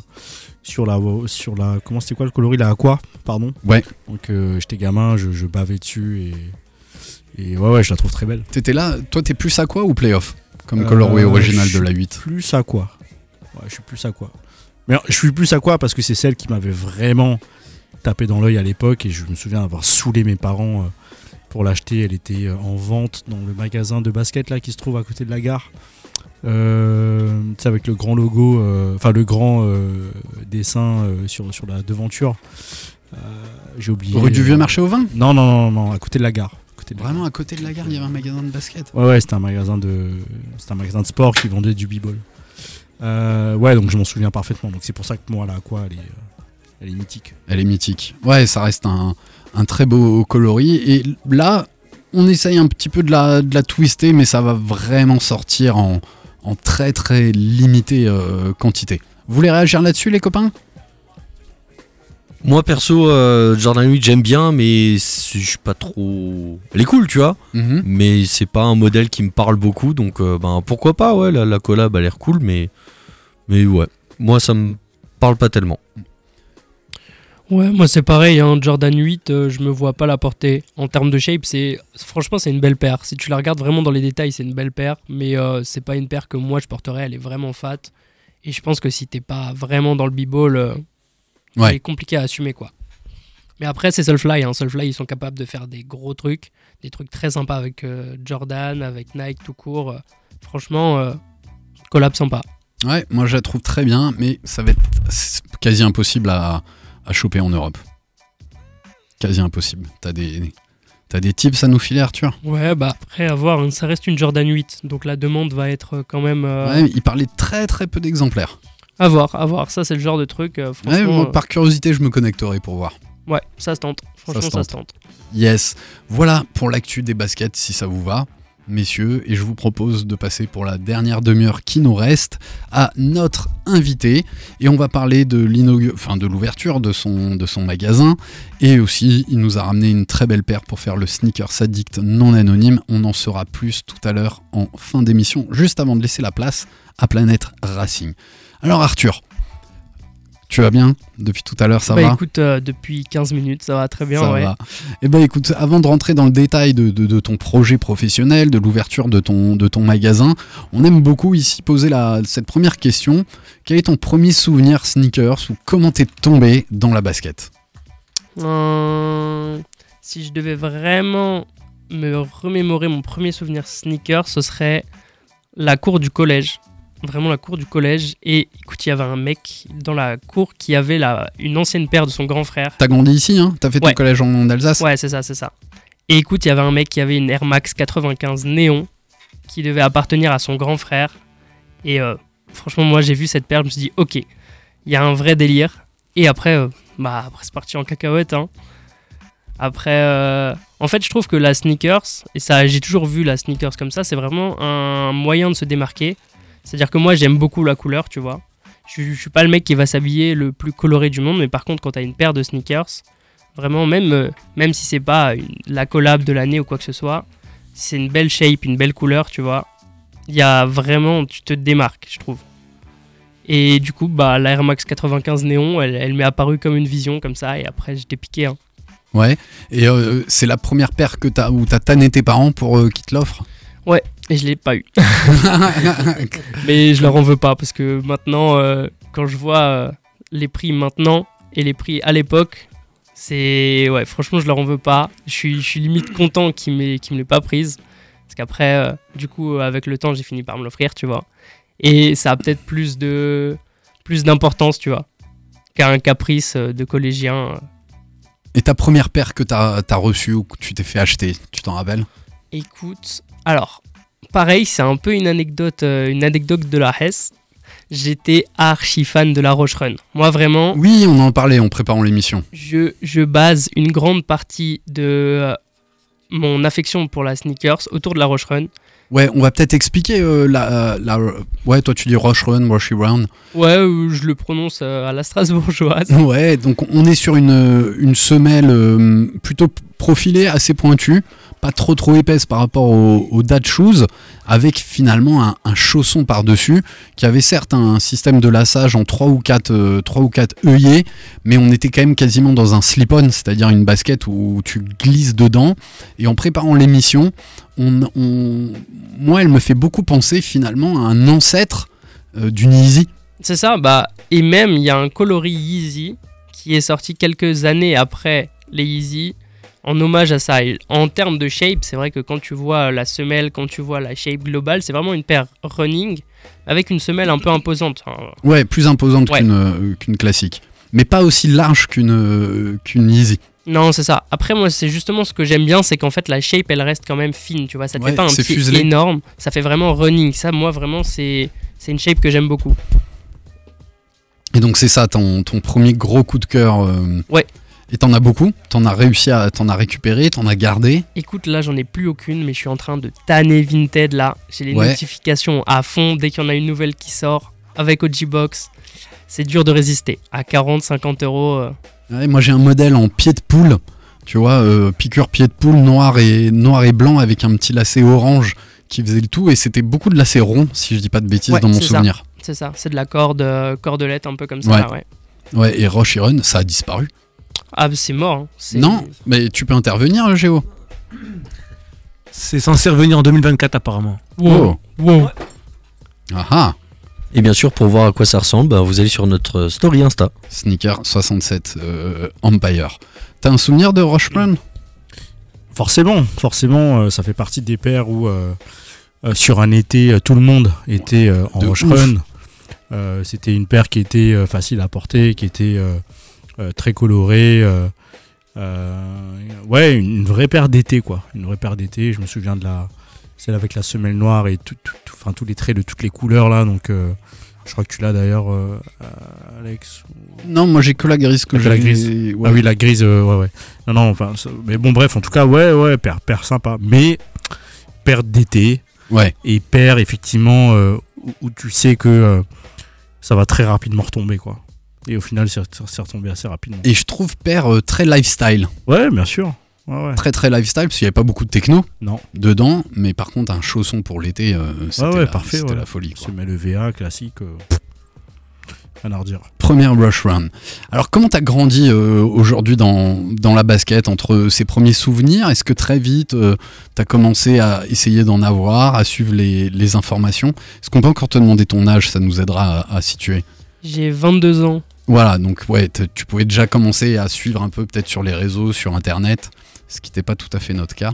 sur la, sur la. Comment c'était quoi le coloris La Aqua, pardon. Ouais. Donc, euh, j'étais gamin, je, je bavais dessus et. Et ouais, ouais, je la trouve très belle. T'étais là, toi t'es plus à quoi ou playoff? Comme Euh, colorway original de la suis 8. Plus à quoi Ouais, je suis plus à quoi. Mais je suis plus à quoi parce que c'est celle qui m'avait vraiment tapé dans l'œil à l'époque et je me souviens avoir saoulé mes parents euh, pour l'acheter. Elle était en vente dans le magasin de basket là qui se trouve à côté de la gare. Euh, avec le grand logo, euh, enfin le grand euh, dessin euh, sur, sur la devanture. J'ai oublié. Rue du Vieux Marché au Vin? Non, non, non, non, à côté de la gare. À côté côté de la Vraiment à côté de la gare, il y avait un magasin de basket. Ouais, ouais, c'était un magasin de, un magasin de sport qui vendait du b-ball. Ouais, donc je m'en souviens parfaitement. Donc c'est pour ça que moi, la quoi, elle est, elle est mythique. Elle est mythique. Ouais, ça reste un, un très beau coloris. Et là, on essaye un petit peu de la, de la twister, mais ça va vraiment sortir en, en très très limitée euh, quantité. Vous voulez réagir là-dessus, les copains? Moi perso, euh, Jordan 8 j'aime bien, mais je suis pas trop. Elle est cool, tu vois. Mhm. Mais c'est pas un modèle qui me parle beaucoup, donc euh, ben pourquoi pas, ouais, la, la collab a l'air cool, mais mais ouais, moi ça me parle pas tellement. Ouais, moi c'est pareil, hein, Jordan 8, euh, je me vois pas la porter. En termes de shape, c'est franchement c'est une belle paire. Si tu la regardes vraiment dans les détails, c'est une belle paire, mais euh, c'est pas une paire que moi je porterais, elle est vraiment fat. Et je pense que si t'es pas vraiment dans le b-ball, euh, Ouais. c'est compliqué à assumer quoi. Mais après c'est Soulfly, hein. Soulfly ils sont capables de faire des gros trucs, des trucs très sympas avec euh, Jordan, avec Nike tout court. euh, franchement, collab sympa. Ouais, moi je la trouve très bien, mais ça va être quasi impossible à, à choper en Europe. Quasi impossible. T'as des, t'as des tips à nous filer, Arthur? Ouais, bah après avoir, hein, ça reste une Jordan 8, donc la demande va être euh, quand même euh, Ouais, il parlait très très peu d'exemplaires. à voir, à voir. Ça c'est le genre de truc, euh, Ouais, moi, par curiosité, je me connecterai pour voir. Ouais, ça se tente. Franchement, se ça se tente. Yes. Voilà pour l'actu des baskets, si ça vous va, messieurs. Et je vous propose de passer pour la dernière demi-heure qui nous reste à notre invité. Et on va parler de l'inaugu- enfin de l'ouverture de son, de son magasin. Et aussi, il nous a ramené une très belle paire pour faire le sneaker addict non anonyme. On en saura plus tout à l'heure en fin d'émission, juste avant de laisser la place à Planète Racing. Alors Arthur, tu vas bien Depuis tout à l'heure, ça bah va écoute, euh, depuis 15 minutes, ça va très bien, ça ouais. va. Eh ben écoute, avant de rentrer dans le détail de, de- de ton projet professionnel, de l'ouverture de ton, de ton magasin, on aime beaucoup ici poser la, cette première question. Quel est ton premier souvenir sneakers ou comment t'es tombé dans la basket? Euh, si je devais vraiment me remémorer mon premier souvenir sneaker, ce serait la cour du collège. Vraiment la cour du collège. Et écoute, il y avait un mec dans la cour qui avait la, une ancienne paire de son grand frère. T'as grandi ici, hein? T'as fait Ouais. ton collège en Alsace? Ouais, c'est ça, c'est ça. Et écoute, il y avait un mec qui avait une Air Max 95 néon qui devait appartenir à son grand frère. Et euh, franchement, moi, j'ai vu cette paire, je me suis dit, ok, il y a un vrai délire. Et après, euh, bah, après c'est parti en cacahuète. Hein. Après, euh, en fait, je trouve que la sneakers, et ça, j'ai toujours vu la sneakers comme ça, c'est vraiment un moyen de se démarquer. C'est-à-dire que moi, j'aime beaucoup la couleur, tu vois. Je, je suis pas le mec qui va s'habiller le plus coloré du monde, mais par contre, quand tu as une paire de sneakers, Vraiment, même, euh, même si c'est pas une- la collab de l'année ou quoi que ce soit, c'est une belle shape, une belle couleur, tu vois, il y a vraiment, tu te démarques, je trouve. Et du coup, bah, la Air Max 95 Néon, elle, elle m'est apparue comme une vision, comme ça, et après, j'étais piqué. hein. Ouais. Et euh, c'est la première paire que t'as, où t'as tanné tes parents pour euh, qu'ils te l'offrent? Ouais, et je l'ai pas eu. Mais je leur en veux pas, parce que maintenant, euh, quand je vois euh, les prix maintenant et les prix à l'époque, c'est. Ouais, franchement, je leur en veux pas. Je suis, je suis limite content qu'ils m'aient qu'ils me l'aient pas prise. Parce qu'après, euh, du coup, avec le temps, j'ai fini par me l'offrir, tu vois. Et ça a peut-être plus de plus d'importance, tu vois, qu'un caprice de collégien. Et ta première paire que t'as, t'as reçue ou que tu t'es fait acheter, tu t'en rappelles? Écoute, alors, pareil, c'est un peu une anecdote, euh, une anecdote de la Hesse. J'étais archi fan de la Roche Run. Moi, vraiment, Oui, on en parlait en préparant l'émission. je, je base une grande partie de euh, mon affection pour la sneakers autour de la Roche Run. Ouais, on va peut-être expliquer euh, la, la- Ouais, toi tu dis Rush Run, Rushy Round. Ouais, je le prononce euh, à la Strasbourgeoise. Ouais, donc on est sur une, une semelle euh, plutôt profilée, assez pointue, pas trop trop épaisse par rapport au, au dad shoes, avec finalement un, chausson par-dessus, qui avait certes un système de lassage en 3 ou 4, ou 4 œillets, mais on était quand même quasiment dans un slip-on, c'est-à-dire une basket où tu glisses dedans. Et en préparant l'émission, on, moi elle me fait beaucoup penser finalement à un ancêtre euh, d'une Easy. C'est ça, bah, et même il y a un coloris Yeezy qui est sorti quelques années après les Yeezy en hommage à ça. Et en termes de shape, c'est vrai que quand tu vois la semelle, quand tu vois la shape globale, c'est vraiment une paire running avec une semelle un peu imposante. Ouais, plus imposante Ouais. qu'une euh, qu'une classique. Mais pas aussi large qu'une euh, qu'une Yeezy. Non, c'est ça. Après, moi, c'est justement ce que j'aime bien, c'est qu'en fait, la shape, elle reste quand même fine, tu vois. Ça te Ouais, fait pas un pied fuselé. énorme, ça fait vraiment running. Ça, moi, vraiment, c'est c'est une shape que j'aime beaucoup. Et donc c'est ça ton, ton premier gros coup de cœur. euh, Ouais. Et t'en as beaucoup T'en as réussi à t'en as récupéré T'en as gardé Écoute, là, j'en ai plus aucune, mais je suis en train de tanner Vinted, là. J'ai les Ouais. notifications à fond dès qu'il y en a une nouvelle qui sort avec OG-Box. C'est dur de résister. À 40, 50 euros. euh, Ouais, Moi j'ai un modèle en pied de poule. Tu vois, euh, piqûre pied de poule noir et, noir et blanc avec un petit lacet orange qui faisait le tout. Et c'était beaucoup de lacets ronds, si je dis pas de bêtises, Ouais, dans mon souvenir. C'est ça, c'est de la corde, euh, cordelette, un peu comme ça. Ouais. là, ouais. Ouais, et Roche Iron, ça a disparu. Ah, bah, c'est mort. hein. Non, mais tu peux intervenir, Géo. C'est censé revenir en 2024 apparemment. Oh. Wow. Ah ah. Et bien sûr, pour voir à quoi ça ressemble, bah, vous allez sur notre story Insta. Sneaker 67 euh, Empire. T'as un souvenir de Roche Run Forcément, forcément, euh, ça fait partie des paires où euh, euh, sur un été, euh, tout le monde était euh, en Roche. Run. Euh, C'était une paire qui était euh, facile à porter, qui était euh, euh, très colorée. euh, euh, ouais, une, une vraie paire d'été, quoi. Une vraie paire d'été. Je me souviens de la celle avec la semelle noire et tout, tout- tout- enfin tous les traits de toutes les couleurs là. Donc, euh, je crois que tu l'as d'ailleurs, euh, Alex. Non, moi j'ai que la grise que Que la j'ai- grise. ouais. Ah oui, la grise, euh, ouais, ouais. Non, non, enfin, ça- mais bon, bref, en tout cas, ouais, ouais, paire, paire sympa. Mais paire d'été Ouais. et paire, effectivement, euh, où, où tu sais que euh, ça va très rapidement retomber, quoi. Et au final, c'est c'est retombé assez rapidement. Et je trouve paire euh, très lifestyle. Ouais, bien sûr. Ouais, ouais. Très très lifestyle, parce qu'il n'y avait pas beaucoup de techno Non. dedans. Mais par contre, un chausson pour l'été, euh, c'était Ouais, ouais, la, parfait. la folie. Quoi. Semelle EVA, classique. euh, rien à redire. Première Rush Run. Alors, comment t'as grandi euh, aujourd'hui dans, dans la basket entre ces premiers souvenirs? Est-ce que très vite euh, t'as commencé à essayer d'en avoir, à suivre les, les informations? Est-ce qu'on peut encore te demander ton âge? Ça nous aidera à, à situer. J'ai 22 ans. Voilà, donc ouais, tu pouvais déjà commencer à suivre un peu peut-être sur les réseaux, sur Internet, ce qui n'était pas tout à fait notre cas.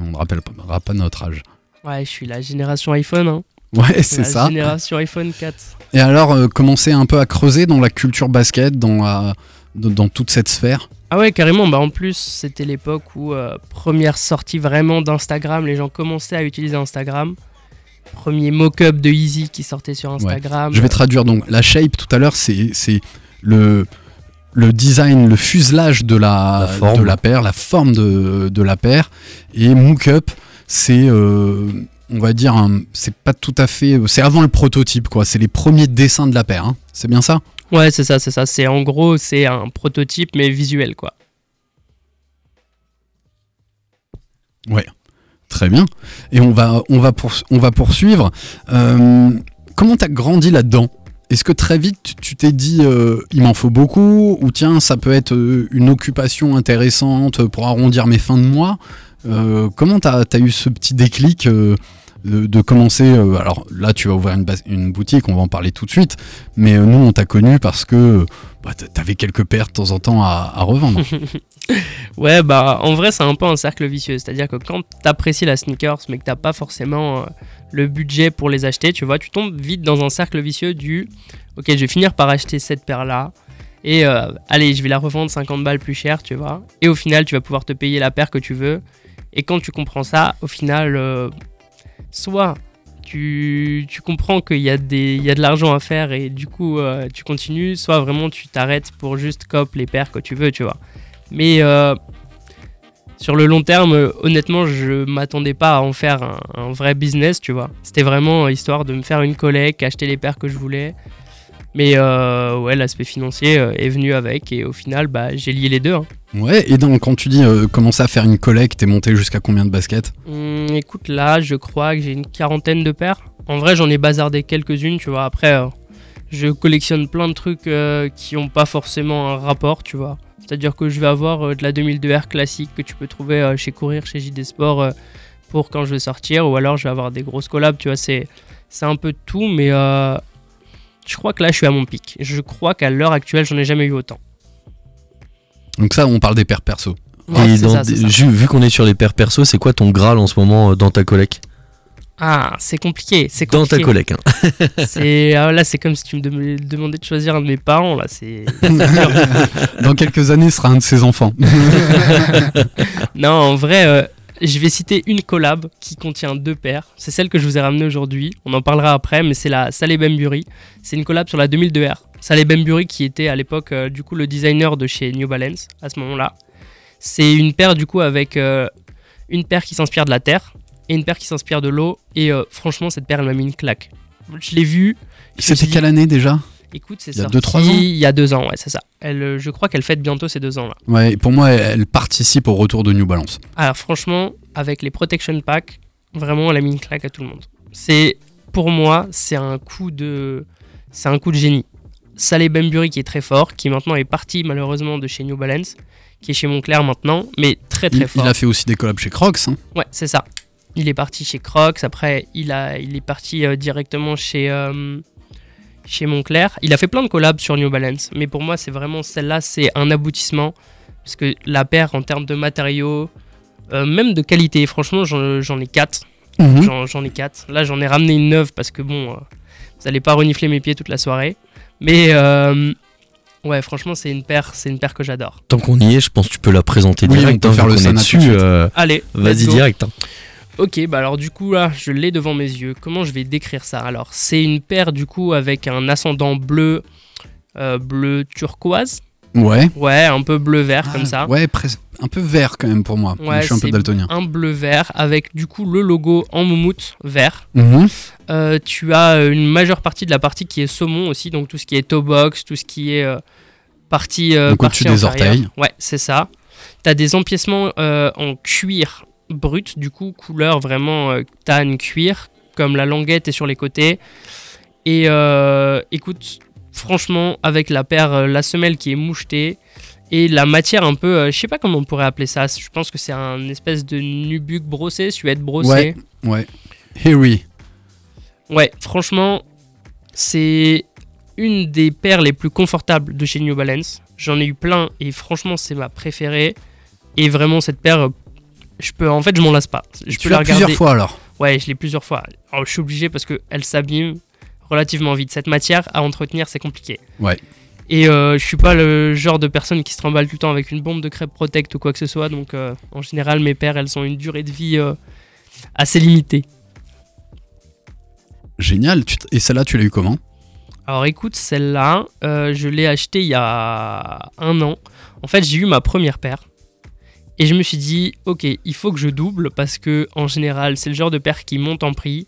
On ne rappellera pas notre âge. Ouais, je suis la génération iPhone. Hein. Ouais, c'est la ça. génération iPhone 4. Et alors, euh, commencer un peu à creuser dans la culture basket, dans, la- dans, toute cette sphère? Ah ouais, carrément. Bah en plus, c'était l'époque où euh, première sortie vraiment d'Instagram, les gens commençaient à utiliser Instagram. Premier mock-up de Easy qui sortait sur Instagram. Je vais traduire donc la shape tout à l'heure, c'est le le design, le fuselage de la, La forme. de la paire, la forme de, de la paire. Et Mook Up, c'est euh, on va dire c'est pas tout à fait, c'est avant le prototype quoi. C'est les premiers dessins de la paire. hein. C'est bien ça? Ouais, c'est ça, c'est ça. C'est en gros, c'est un prototype mais visuel quoi. Ouais. Très bien. Et on va, on va, poursu- on va poursuivre. Euh, comment t'as grandi là-dedans? Est-ce que très vite tu- t'es dit euh, il m'en faut beaucoup ou tiens ça peut être euh, une occupation intéressante pour arrondir mes fins de mois Euh, Comment t'as as eu ce petit déclic de, commencer Alors là tu vas ouvrir une, boutique, on va en parler tout de suite. Mais nous on t'a connu parce que bah, t'a- t'avais quelques paires de temps en temps à, à revendre. Ouais, bah en vrai, c'est un peu un cercle vicieux. C'est-à-dire que quand t'apprécies la sneakers, mais que t'as pas forcément le budget pour les acheter, tu vois, tu tombes vite dans un cercle vicieux du Ok, je vais finir par acheter cette paire-là. Et euh, allez, je vais la revendre 50 balles plus cher, tu vois. Et au final, tu vas pouvoir te payer la paire que tu veux. Et quand tu comprends ça, au final, euh, soit tu, tu comprends qu'il y, a des- y a de l'argent à faire et du coup euh, tu continues, soit vraiment tu t'arrêtes pour juste cop les paires que tu veux, tu vois. Mais sur le long terme, euh, honnêtement, je m'attendais pas à en faire un, un vrai business, tu vois. C'était vraiment histoire de me faire une collecte, acheter les paires que je voulais. Mais euh, ouais, l'aspect financier euh, est venu avec et au final, bah, j'ai lié les deux. hein. ouais, et donc quand tu dis euh, commencer à faire une collecte, t'es monté jusqu'à combien de baskets? Hum, écoute, là, je crois que j'ai une quarantaine de paires. En vrai, j'en ai bazardé quelques-unes, tu vois. Après, euh, je collectionne plein de trucs euh, qui n'ont pas forcément un rapport, tu vois. C'est-à-dire que je vais avoir euh, de la 2002R classique que tu peux trouver euh, chez Courir, chez JD Sport euh, pour quand je vais sortir. Ou alors, je vais avoir des grosses collabs, tu vois. C'est, c'est un peu de tout, mais euh, je crois que là, je suis à mon pic. Je crois qu'à l'heure actuelle, j'en ai jamais eu autant. Donc ça, on parle des paires perso. Ouais, Et c'est dans ça, c'est des- ça. ju- vu qu'on est sur les paires perso, c'est quoi ton graal en ce moment euh, dans ta collègue Ah, c'est compliqué. C'est Dans ta compliqué. collègue. hein. C'est ah, là, c'est comme si tu me dem- demandais de choisir un de mes parents. Là, c'est. Dans quelques années, ce sera un de ses enfants. non, en vrai, euh, je vais citer une collab qui contient deux paires. C'est celle que je vous ai ramenée aujourd'hui. On en parlera après, mais c'est la Saleh Bembury. C'est une collab sur la 2002R. Saleh Bembury qui était à l'époque euh, du coup le designer de chez New Balance à ce moment-là. C'est une paire du coup avec euh, une paire qui s'inspire de la terre et une paire qui s'inspire de l'eau. Et euh, franchement, cette paire elle m'a mis une claque. Je l'ai vue. C'était quelle année déjà? Écoute, c'est Il y a sorti deux, trois ans? Il y a deux ans, ouais, c'est ça. Elle, euh, je crois qu'elle fête bientôt ces deux ans là. Ouais, et pour moi, elle, participe au retour de New Balance. Alors franchement, avec les protection packs, vraiment elle a mis une claque à tout le monde. C'est pour moi, c'est un coup de c'est un coup de génie. Saleh Bembury qui est très fort, qui maintenant est parti malheureusement de chez New Balance, qui est chez Moncler maintenant, mais très très Il, fort. il a fait aussi des collabs chez Crocs. hein. Ouais, c'est ça. Il est parti chez Crocs, après il, a, il est parti euh, directement chez, euh, chez Moncler. Il a fait plein de collabs sur New Balance, mais pour moi c'est vraiment celle-là, c'est un aboutissement. Parce que la paire en termes de matériaux, euh, même de qualité, franchement j'en j'en ai 4. Mhm. J'en j'en ai 4. Là j'en ai ramené une neuve parce que bon, euh, vous allez pas renifler mes pieds toute la soirée. Mais euh, ouais, franchement c'est une paire, c'est une paire que j'adore. Tant qu'on y est, je pense que tu peux la présenter Oui, direct. on peut hein, faire le de dessus. euh, Allez, Vas-y direct. hein. Ok, bah alors du coup là, je l'ai devant mes yeux. Comment je vais décrire ça Alors, c'est une paire du coup avec un ascendant bleu, euh, bleu turquoise? Ouais. Ouais, un peu bleu vert comme ça. Ah, Ouais, un peu vert quand même pour moi. Ouais, je suis un peu daltonien. Un bleu vert avec du coup le logo en moumoute vert. Mhm. Euh, tu as euh, une majeure partie de la partie qui est saumon aussi, donc tout ce qui est toe box, tout ce qui est euh, partie. euh, Donc partie au-dessus des orteils. Ouais, c'est ça. Tu as des empiècements en cuir brut, du coup, couleur vraiment euh, tan cuir, comme la languette est sur les côtés. Et euh, écoute, franchement, avec la paire, euh, la semelle qui est mouchetée. Et la matière un peu, euh, je sais pas comment on pourrait appeler ça. Je pense que c'est un espèce de nubuck brossé, suède brossé. Ouais, ouais. Harry. Ouais, franchement, c'est une des paires les plus confortables de chez New Balance. J'en ai eu plein et franchement, c'est ma préférée. Et vraiment, cette paire, je peux, en fait, je m'en lasse pas. Je Tu peux la regarder. plusieurs fois alors. Ouais, je l'ai plusieurs fois. Alors, je suis obligé parce qu'elle s'abîme relativement vite. Cette matière à entretenir, c'est compliqué. Ouais. Et euh, je suis pas le genre de personne qui se trimballe tout le temps avec une bombe de crêpe protect ou quoi que ce soit. Donc, euh, en général, mes paires, elles ont une durée de vie euh, assez limitée. Génial. Et celle-là, tu l'as eu comment? Alors écoute, celle-là, euh, je l'ai achetée il y a un an. En fait, j'ai eu ma première paire. Et je me suis dit, ok, il faut que je double parce que en général, c'est le genre de paire qui monte en prix.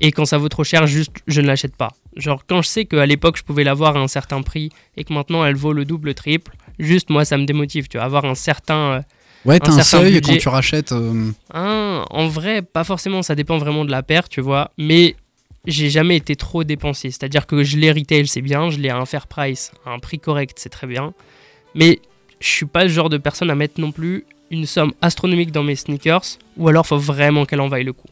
Et quand ça vaut trop cher, juste, je ne l'achète pas. Genre, quand je sais qu'à l'époque, je pouvais l'avoir à un certain prix et que maintenant, elle vaut le double, le triple, juste, moi, ça me démotive. Tu vois, avoir un certain. euh, Ouais, t'as un un, seuil budget. quand tu rachètes. euh, ah, en vrai, pas forcément, ça dépend vraiment de la paire, tu vois. Mais j'ai jamais été trop dépensier. C'est-à-dire que je l'ai retail, c'est bien, je l'ai à un fair price, à un prix correct, c'est très bien. Mais je suis pas le genre de personne à mettre non plus une somme astronomique dans mes sneakers, ou alors faut vraiment qu'elle en vaille le coup.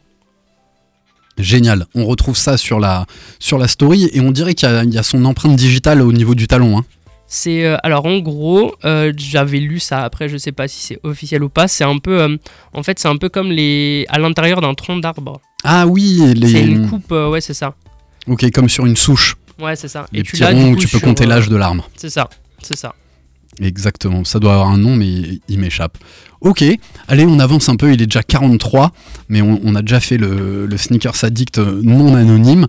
Génial. On retrouve ça sur la, sur la story et on dirait qu'il y, a- il y a son empreinte digitale au niveau du talon. hein. C'est euh, alors en gros, euh, j'avais lu ça. Après, je sais pas si c'est officiel ou pas. C'est un peu, euh, en fait, c'est un peu comme les à l'intérieur d'un tronc d'arbre. Ah oui, les... C'est une coupe, ouais, c'est ça. Ok, comme sur une souche. Ouais, c'est ça. Les tu petits l'as, du ronds où tu peux compter l'âge de l'arbre. C'est ça, c'est ça. Exactement, ça doit avoir un nom, mais il m'échappe. Ok, allez, on avance un peu, il est déjà 43, mais on, on a déjà fait le, le Sneakers Addict non anonyme.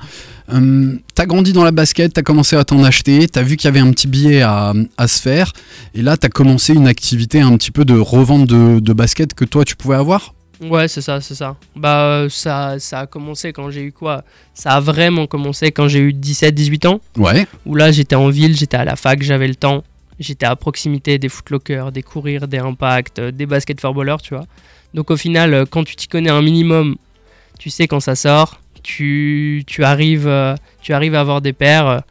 Hum, t'as grandi dans la basket, t'as commencé à t'en acheter, t'as vu qu'il y avait un petit billet à, à se faire, et là t'as commencé une activité un petit peu de revente de, de basket que toi tu pouvais avoir? Ouais, c'est ça, c'est ça. Bah, euh, ça, ça a commencé quand j'ai eu quoi? Ça a vraiment commencé quand j'ai eu 17-18 ans? Ouais. Où là, j'étais en ville, j'étais à la fac, j'avais le temps. J'étais à proximité des footlockers, des courir, des impact, euh, des baskets for ballers, tu vois. Donc au final, euh, quand tu t'y connais un minimum, tu sais quand ça sort, tu, tu, arrives, euh, tu arrives à avoir des paires.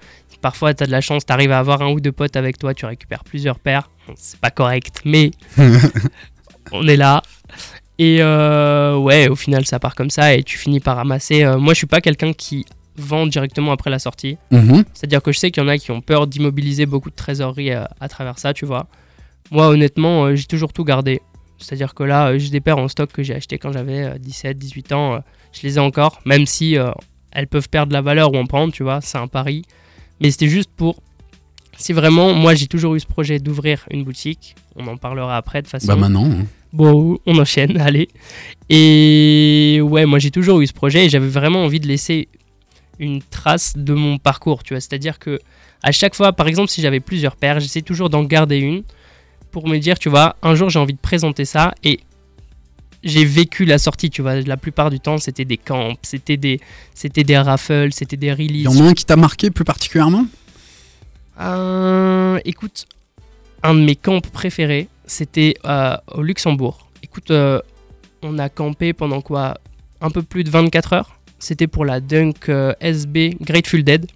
Parfois, tu as de la chance, tu arrives à avoir un ou deux potes avec toi, tu récupères plusieurs paires. C'est pas correct, mais on est là. Et euh, ouais, au final, ça part comme ça et tu finis par ramasser. Moi, je suis pas quelqu'un qui vend directement après la sortie. Mhm. C'est-à-dire que je sais qu'il y en a qui ont peur d'immobiliser beaucoup de trésorerie à, à travers ça, tu vois. Moi, honnêtement, euh, j'ai toujours tout gardé. C'est-à-dire que là, euh, j'ai des paires en stock que j'ai acheté quand j'avais euh, 17, 18 ans. euh, je les ai encore, même si euh, elles peuvent perdre la valeur ou en prendre, tu vois, c'est un pari. Mais c'était juste pour. Si vraiment, moi j'ai toujours eu ce projet d'ouvrir une boutique, on en parlera après de façon. Bah maintenant. hein. Bon, on enchaîne, allez. Et ouais, moi j'ai toujours eu ce projet et j'avais vraiment envie de laisser une trace de mon parcours, tu vois. C'est-à-dire que à chaque fois, par exemple, si j'avais plusieurs paires, j'essaie toujours d'en garder une pour me dire, tu vois, un jour j'ai envie de présenter ça et j'ai vécu la sortie, tu vois. La plupart du temps, c'était des camps, c'était des, c'était des raffles, c'était des Il releases. y en a un qui t'a marqué plus particulièrement? Euh, écoute, un de mes camps préférés, c'était euh, au Luxembourg. Écoute, euh, on a campé pendant quoi? Un peu plus de 24 heures. C'était pour la Dunk euh, SB Grateful Dead.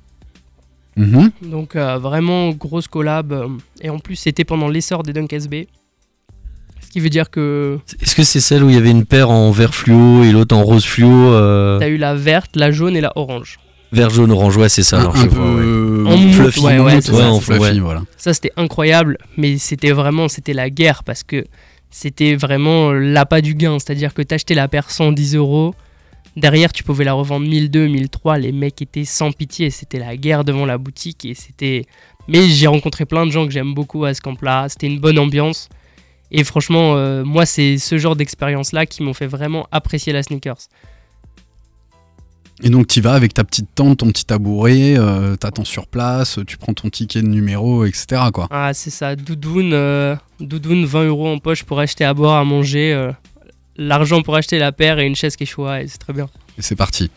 Mhm. Donc euh, vraiment grosse collab. euh, et en plus, c'était pendant l'essor des Dunk SB. Ce qui veut dire que Est-ce que c'est celle où il y avait une paire en vert fluo et l'autre en rose fluo euh, t'as eu la verte, la jaune et la orange. Vert, jaune, orange, ouais, c'est ça. Un, alors, un je peu vois, ouais. euh, En fluffy, ouais, ça, en fluffy, ouais. voilà. Ça, c'était incroyable, mais c'était vraiment, c'était la guerre parce que c'était vraiment l'appât du gain. C'est-à-dire que t'achetais la paire 110 euros, derrière tu pouvais la revendre 1002, 1003. Les mecs étaient sans pitié. C'était la guerre devant la boutique et c'était. Mais j'ai rencontré plein de gens que j'aime beaucoup à ce camp-là. C'était une bonne ambiance. Et franchement, euh, moi, c'est ce genre d'expérience-là qui m'ont fait vraiment apprécier la sneakers. Et donc tu vas avec ta petite tente, ton petit tabouret, euh, t'attends sur place, tu prends ton ticket de numéro, etc. Quoi. Ah, c'est ça, doudoune, euh, doudoune, 20 euros en poche pour acheter à boire, à manger, l'argent pour acheter la paire et une chaise Quechua, et c'est très bien. Et c'est parti.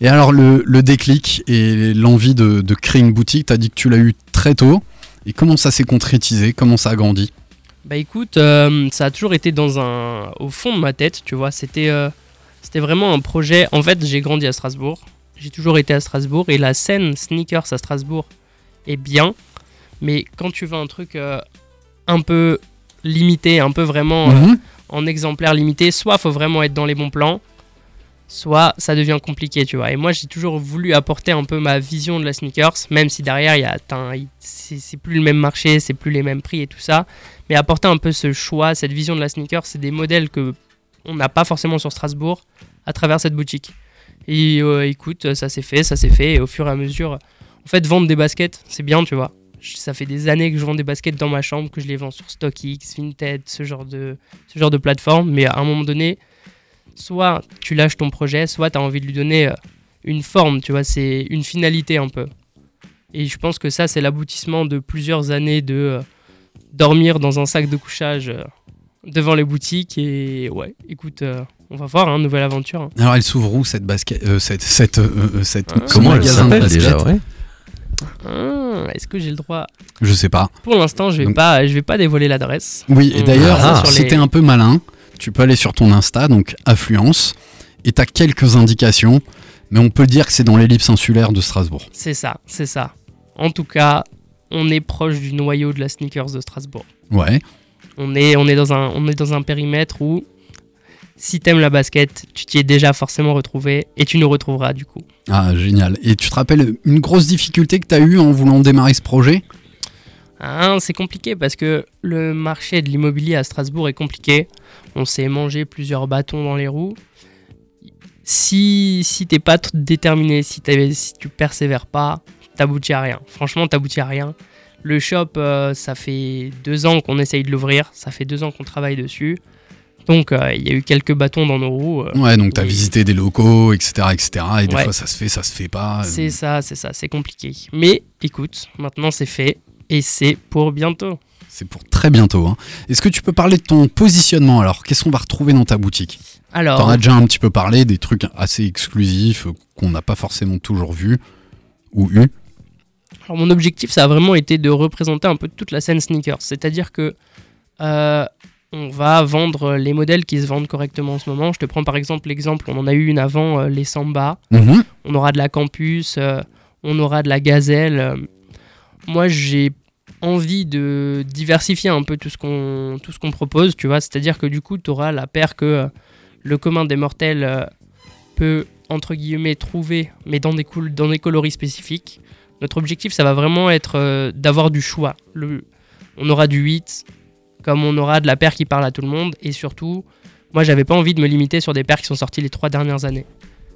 Et alors le, le déclic et l'envie de, de créer une boutique, t'as dit que tu l'as eu très tôt. Et comment ça s'est concrétisé? Comment ça a grandi? Bah écoute, euh, ça a toujours été dans un, au fond de ma tête, tu vois, c'était, euh, c'était vraiment un projet. En fait, j'ai grandi à Strasbourg, j'ai toujours été à Strasbourg, et la scène sneakers à Strasbourg est bien, mais quand tu veux un truc euh, un peu limité, un peu vraiment Mhm. En exemplaire limité, soit faut vraiment être dans les bons plans, soit ça devient compliqué, tu vois. Et moi, j'ai toujours voulu apporter un peu ma vision de la sneakers, même si derrière, il y a, c'est plus le même marché, c'est plus les mêmes prix et tout ça, mais apporter un peu ce choix, cette vision de la sneaker, c'est des modèles que on n'a pas forcément sur Strasbourg à travers cette boutique. Et euh, écoute, ça s'est fait, ça s'est fait, et au fur et à mesure, en fait, vendre des baskets, c'est bien, tu vois. Ça fait des années que je vends des baskets dans ma chambre, que je les vends sur StockX, Vinted, ce genre de, ce genre de plateforme. Mais à un moment donné, soit tu lâches ton projet, soit tu as envie de lui donner euh, une forme, tu vois, c'est une finalité un peu. Et je pense que ça, c'est l'aboutissement de plusieurs années de euh, dormir dans un sac de couchage euh, devant les boutiques. Et ouais, écoute, euh, on va voir, hein, nouvelle aventure. hein. Alors elle s'ouvre où cette basket euh, cette, cette, cette- ce Comment elle s'appelle déjà ouais Ah, Est-ce que j'ai le droit? Je sais pas. Pour l'instant, je vais Donc- pas, je vais pas dévoiler l'adresse. Oui, et d'ailleurs, ah, les- t'es un peu malin, tu peux aller sur ton Insta, donc Affluence, et t'as quelques indications, mais on peut dire que c'est dans l'ellipse insulaire de Strasbourg. C'est ça, c'est ça. En tout cas, on est proche du noyau de la sneakers de Strasbourg. Ouais. On est, on est, dans, un, on est dans un périmètre où, si t'aimes la basket, tu t'y es déjà forcément retrouvé et tu nous retrouveras du coup. Ah, génial. Et tu te rappelles une grosse difficulté que t'as eue en voulant démarrer ce projet? Hein, c'est compliqué parce que le marché de l'immobilier à Strasbourg est compliqué. On s'est mangé plusieurs bâtons dans les roues. Si, si t'es pas déterminé, si, si tu persévères pas, t'aboutis à rien. Franchement, t'aboutis à rien. Le shop, euh, ça fait deux ans qu'on essaye de l'ouvrir. Ça fait deux ans qu'on travaille dessus. Donc, euh, il y a eu quelques bâtons dans nos roues. euh, Ouais, donc t'as Oui. visité des locaux, etc., etc. Et des Ouais. fois ça se fait, ça se fait pas. C'est ça, c'est ça, c'est compliqué. Mais écoute, maintenant c'est fait et c'est pour bientôt. C'est pour très bientôt. hein. Est-ce que tu peux parler de ton positionnement alors? Qu'est-ce qu'on va retrouver dans ta boutique? T'en Alors, as déjà un petit peu parlé, des trucs assez exclusifs euh, qu'on n'a pas forcément toujours vus ou eu? alors, mon objectif, ça a vraiment été de représenter un peu toute la scène sneakers. C'est-à-dire que euh, on va vendre les modèles qui se vendent correctement en ce moment. Je te prends par exemple l'exemple, on en a eu une avant, euh, les Samba. Mhm. On aura de la Campus, euh, on aura de la Gazelle. euh. Moi, j'ai envie de diversifier un peu tout ce qu'on tout ce qu'on propose, tu vois. C'est-à-dire que du coup, tu auras la paire que euh, le commun des mortels euh, peut entre guillemets trouver, mais dans des cool- dans des coloris spécifiques. Notre objectif, ça va vraiment être euh, d'avoir du choix. Le, on aura du 8, comme on aura de la paire qui parle à tout le monde. Et surtout, moi, j'avais pas envie de me limiter sur des paires qui sont sorties les trois dernières années.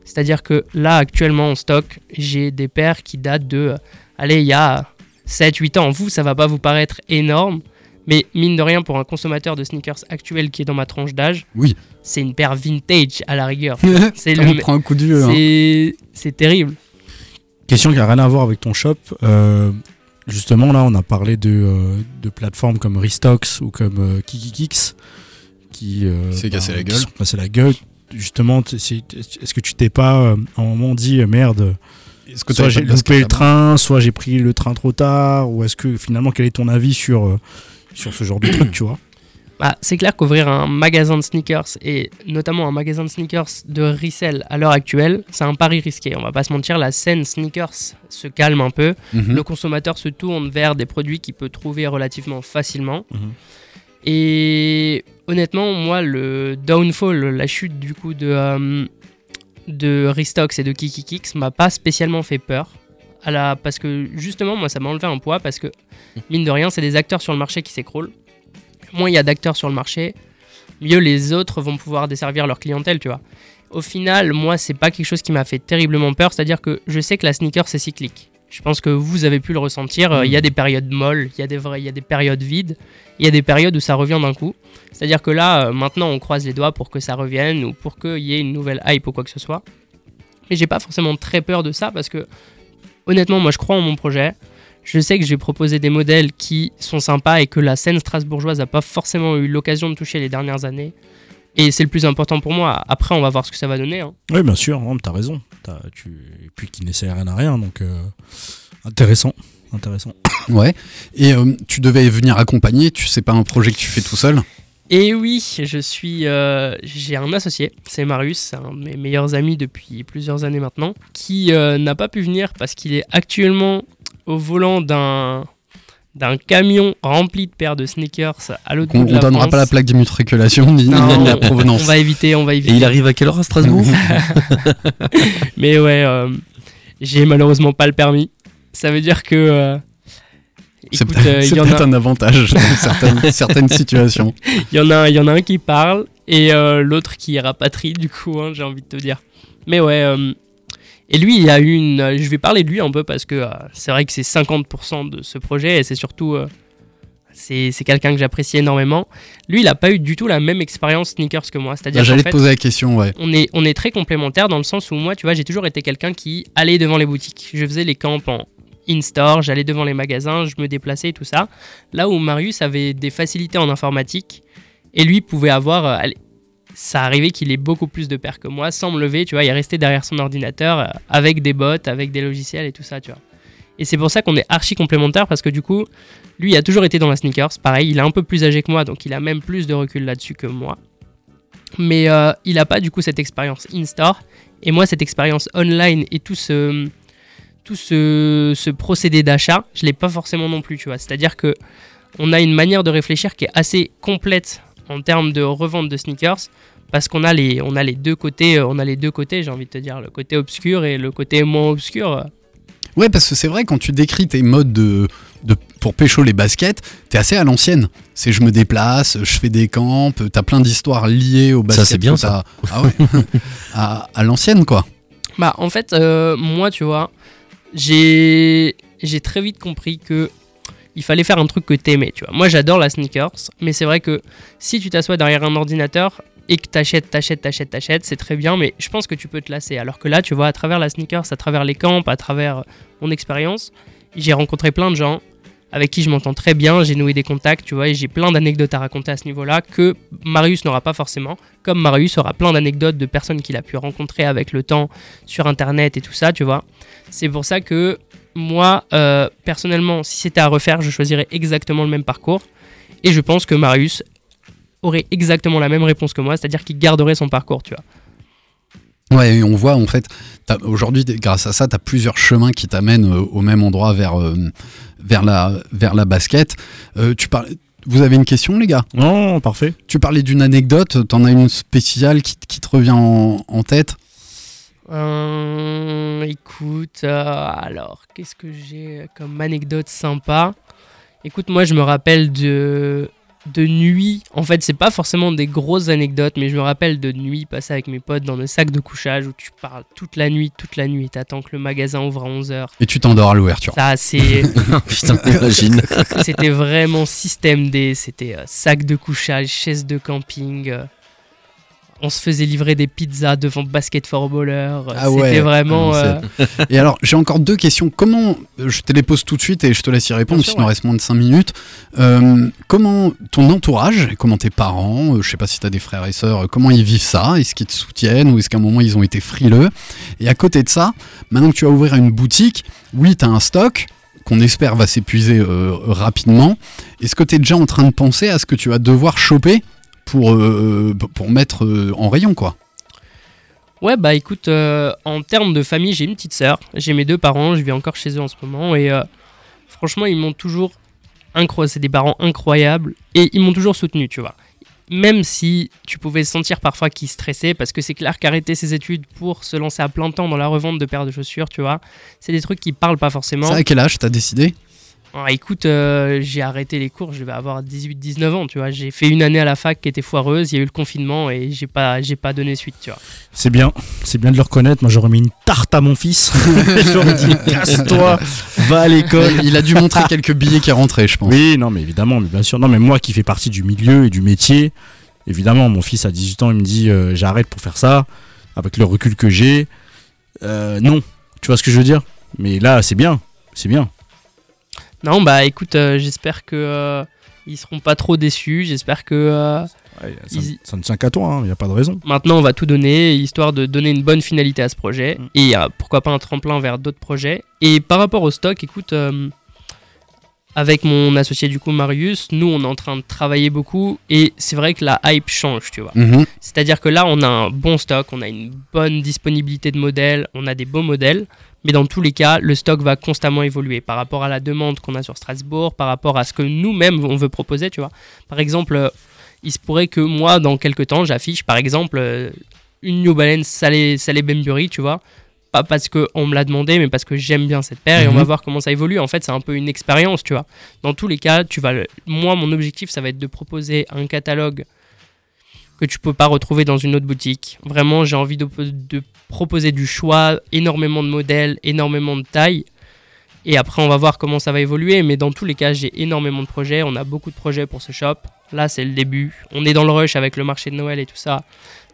C'est-à-dire que là, actuellement, en stock, j'ai des paires qui datent de. euh, allez, il y a 7-8 ans. Vous, ça va pas vous paraître énorme. Mais mine de rien, pour un consommateur de sneakers actuel qui est dans ma tranche d'âge, Oui. c'est une paire vintage à la rigueur. C'est On le- prend un coup de vieux. hein. C'est terrible. Question qui a rien à voir avec ton shop. Euh, justement, là, on a parlé de, euh, de plateformes comme Restocks ou comme euh, KikiKix qui euh, s'est cassé la gueule. cassé la gueule. Justement, est-ce que tu t'es pas à un moment dit merde Est-ce que Soit j'ai loupé le train, soit j'ai pris le train trop tard, ou est-ce que finalement quel est ton avis sur sur ce genre de truc, tu vois? Bah, c'est clair qu'ouvrir un magasin de sneakers et notamment un magasin de sneakers de resell à l'heure actuelle, c'est un pari risqué. On va pas se mentir, la scène sneakers se calme un peu. Mhm. Le consommateur se tourne vers des produits qu'il peut trouver relativement facilement. Mhm. Et honnêtement, moi, le downfall, la chute du coup de, euh, de Restocks et de KikiKix m'a pas spécialement fait peur. À la, parce que justement, moi, ça m'a enlevé un poids parce que, mine de rien, c'est des acteurs sur le marché qui s'écroulent. Moins il y a d'acteurs sur le marché, mieux les autres vont pouvoir desservir leur clientèle, tu vois. Au final, moi, c'est pas quelque chose qui m'a fait terriblement peur, c'est-à-dire que je sais que la sneaker, c'est cyclique. Je pense que vous avez pu le ressentir. euh, Il y a des périodes molles, il y, a des vrais- il y a des périodes vides, il y a des périodes où ça revient d'un coup. C'est-à-dire que là, euh, maintenant, on croise les doigts pour que ça revienne ou pour qu'il y ait une nouvelle hype ou quoi que ce soit. Mais j'ai pas forcément très peur de ça parce que, honnêtement, moi, je crois en mon projet. Je sais que je vais proposer des modèles qui sont sympas et que la scène strasbourgeoise n'a pas forcément eu l'occasion de toucher les dernières années. Et c'est le plus important pour moi. Après, on va voir ce que ça va donner. hein. Oui, bien sûr, t'as raison. T'as- tu... Et puis qui n'essaie rien à rien, donc euh, intéressant, intéressant. Ouais. Et euh, tu devais venir accompagner, tu sais pas un projet que tu fais tout seul? Et oui, je suis, euh, j'ai un associé, c'est Marius, c'est un de mes meilleurs amis depuis plusieurs années maintenant, qui euh, n'a pas pu venir parce qu'il est actuellement au volant d'un d'un camion rempli de paires de sneakers à l'autre On, bout de on la donnera France. pas la plaque d'immatriculation ni, Non, ni la on- provenance. On va éviter, on va Et éviter. il arrive à quelle heure à Strasbourg? Mais ouais, euh, j'ai malheureusement pas le permis. Ça veut dire que. euh, C'est peut-être euh, un avantage dans certaines, certaines situations. Il y en a un, il y en a un qui parle et euh, l'autre qui rapatrie du coup, hein, j'ai envie de te dire. Mais ouais. Et lui, il a eu une. euh, Je vais parler de lui un peu parce que euh, c'est vrai que c'est 50% de ce projet et c'est surtout. euh, c'est quelqu'un que j'apprécie énormément. Lui, il a pas eu du tout la même expérience sneakers que moi. C'est-à-dire Bah, J'allais te poser la question, ouais. on est, on est très complémentaires dans le sens où moi, tu vois, j'ai toujours été quelqu'un qui allait devant les boutiques. Je faisais les camps en in-store, j'allais devant les magasins, je me déplaçais et tout ça. Là où Marius avait des facilités en informatique et lui pouvait avoir. euh, ça arrivait qu'il ait beaucoup plus de paires que moi sans me lever, tu vois, il restait derrière son ordinateur euh, avec des bots, avec des logiciels et tout ça, tu vois. Et c'est pour ça qu'on est archi complémentaires parce que du coup, lui il a toujours été dans la sneakers. Pareil, il est un peu plus âgé que moi, donc il a même plus de recul là-dessus que moi. Mais euh, il n'a pas du coup cette expérience in-store. Et moi, cette expérience online et tout ce, tout ce, ce procédé d'achat, je l'ai pas forcément non plus, tu vois. C'est-à-dire que on a une manière de réfléchir qui est assez complète en termes de revente de sneakers parce qu'on a les on a les deux côtés euh, on a les deux côtés j'ai envie de te dire le côté obscur et le côté moins obscur Ouais, parce que c'est vrai, quand tu décris tes modes de, de, pour pécho les baskets, t'es assez à l'ancienne. C'est je me déplace, je fais des camps, t'as plein d'histoires liées au basket. c'est bien, ça. Ah ouais. à à l'ancienne, quoi. Bah, en fait, euh, moi, tu vois, j'ai j'ai très vite compris que il fallait faire un truc que t'aimais, tu vois. Moi, j'adore la sneakers, mais c'est vrai que si tu t'assois derrière un ordinateur et que t'achètes, t'achètes, t'achètes, t'achètes, c'est très bien, mais je pense que tu peux te lasser. Alors que là, tu vois, à travers la sneakers, à travers les camps, à travers mon expérience, j'ai rencontré plein de gens avec qui je m'entends très bien, j'ai noué des contacts, tu vois, et j'ai plein d'anecdotes à raconter à ce niveau-là que Marius n'aura pas forcément, comme Marius aura plein d'anecdotes de personnes qu'il a pu rencontrer avec le temps sur Internet et tout ça, tu vois. C'est pour ça que moi, euh, personnellement, si c'était à refaire, je choisirais exactement le même parcours, et je pense que Marius aurait exactement la même réponse que moi, c'est-à-dire qu'il garderait son parcours, tu vois. Ouais, et on voit en fait, t'as- aujourd'hui, grâce à ça, tu as plusieurs chemins qui t'amènent euh, au même endroit vers, euh, vers, la, vers la basket. Euh, tu parles, vous avez une question, les gars? Non, parfait. Tu parlais d'une anecdote, t'en as une spéciale qui, qui te revient en, en tête? Euh, écoute, euh, alors, qu'est-ce que j'ai comme anecdote sympa? Écoute, moi, je me rappelle de de nuit, en fait, c'est pas forcément des grosses anecdotes, mais je me rappelle de nuits passées avec mes potes dans le sac de couchage où tu parles toute la nuit, toute la nuit, et t'attends que le magasin ouvre à 11h. Et tu t'endors à l'ouverture. Ça, c'est. Putain, imagine. c'était vraiment système D, c'était euh, sac de couchage, chaise de camping. Euh, on se faisait livrer des pizzas devant Basket for Baller. euh, Ah ouais, c'était vraiment. ah euh, Et alors, j'ai encore deux questions. Comment, je te les pose tout de suite et je te laisse y répondre, s'il nous ouais. reste moins de 5 minutes. Euh, comment ton entourage, comment tes parents, euh, je sais pas si tu as des frères et sœurs, euh, comment ils vivent ça? Est-ce qu'ils te soutiennent ou est-ce qu'à un moment ils ont été frileux? Et à côté de ça, maintenant que tu vas ouvrir une boutique, oui, tu as un stock qu'on espère va s'épuiser euh, rapidement. Est-ce que tu es déjà en train de penser à ce que tu vas devoir choper pour, euh, pour mettre euh, en rayon, quoi Ouais, bah écoute, euh, en termes de famille, j'ai une petite sœur, j'ai mes deux parents, je vis encore chez eux en ce moment, et franchement, ils m'ont toujours incroyable, c'est des parents incroyables, et ils m'ont toujours soutenu, tu vois. Même si tu pouvais sentir parfois qu'ils stressaient, parce que c'est clair qu'arrêter ses études pour se lancer à plein temps dans la revente de paires de chaussures, tu vois, c'est des trucs qui parlent pas forcément. Ça, à quel âge t'as décidé? Ah, écoute, euh, j'ai arrêté les cours, je vais avoir 18-19 ans, tu vois. J'ai fait une année à la fac qui était foireuse, il y a eu le confinement et j'ai pas, j'ai pas donné suite, tu vois. C'est bien, c'est bien de le reconnaître. Moi, j'aurais mis une tarte à mon fils. j'aurais dit casse-toi, va à l'école. Il a dû montrer quelques billets qui est rentré, je pense. Oui, non, mais évidemment, mais bien sûr. Non, mais moi qui fais partie du milieu et du métier, évidemment, mon fils a 18 ans, il me dit euh, j'arrête pour faire ça, avec le recul que j'ai. Euh, non, tu vois ce que je veux dire? Mais là, c'est bien, c'est bien. Non, bah écoute, euh, j'espère que euh, ils seront pas trop déçus. J'espère que euh, ça, ils- ça ne tient qu'à toi, il n'y a pas de raison. maintenant on va tout donner, histoire de donner une bonne finalité à ce projet Mm. et euh, pourquoi pas un tremplin vers d'autres projets. Et par rapport au stock, écoute, euh, avec mon associé du coup Marius, nous on est en train de travailler beaucoup et c'est vrai que la hype change, tu vois. Mhm. C'est-à-dire que là, on a un bon stock, on a une bonne disponibilité de modèles, on a des beaux modèles, mais dans tous les cas, le stock va constamment évoluer par rapport à la demande qu'on a sur Strasbourg, par rapport à ce que nous-mêmes on veut proposer, tu vois. Par exemple, il se pourrait que moi, dans quelques temps, j'affiche par exemple euh, une New Balance Salé, Salé Bembury, tu vois. Pas parce qu'on me l'a demandé, mais parce que j'aime bien cette paire et on Mhm. va voir comment ça évolue. En fait, c'est un peu une expérience, tu vois. Dans tous les cas, tu vas moi, mon objectif, ça va être de proposer un catalogue que tu peux pas retrouver dans une autre boutique. Vraiment, j'ai envie de, proposer du choix, énormément de modèles, énormément de tailles. Et après, on va voir comment ça va évoluer. Mais dans tous les cas, j'ai énormément de projets. On a beaucoup de projets pour ce shop. Là, c'est le début. On est dans le rush avec le marché de Noël et tout ça.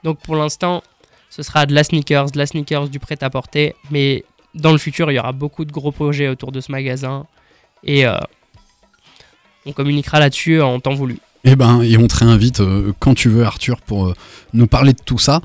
Donc pour l'instant, ce sera de la sneakers, de la sneakers, du prêt-à-porter. Mais dans le futur, il y aura beaucoup de gros projets autour de ce magasin. Et euh, on communiquera là-dessus en temps voulu. Eh ben, et on te réinvite euh, quand tu veux, Arthur, pour euh, nous parler de tout ça.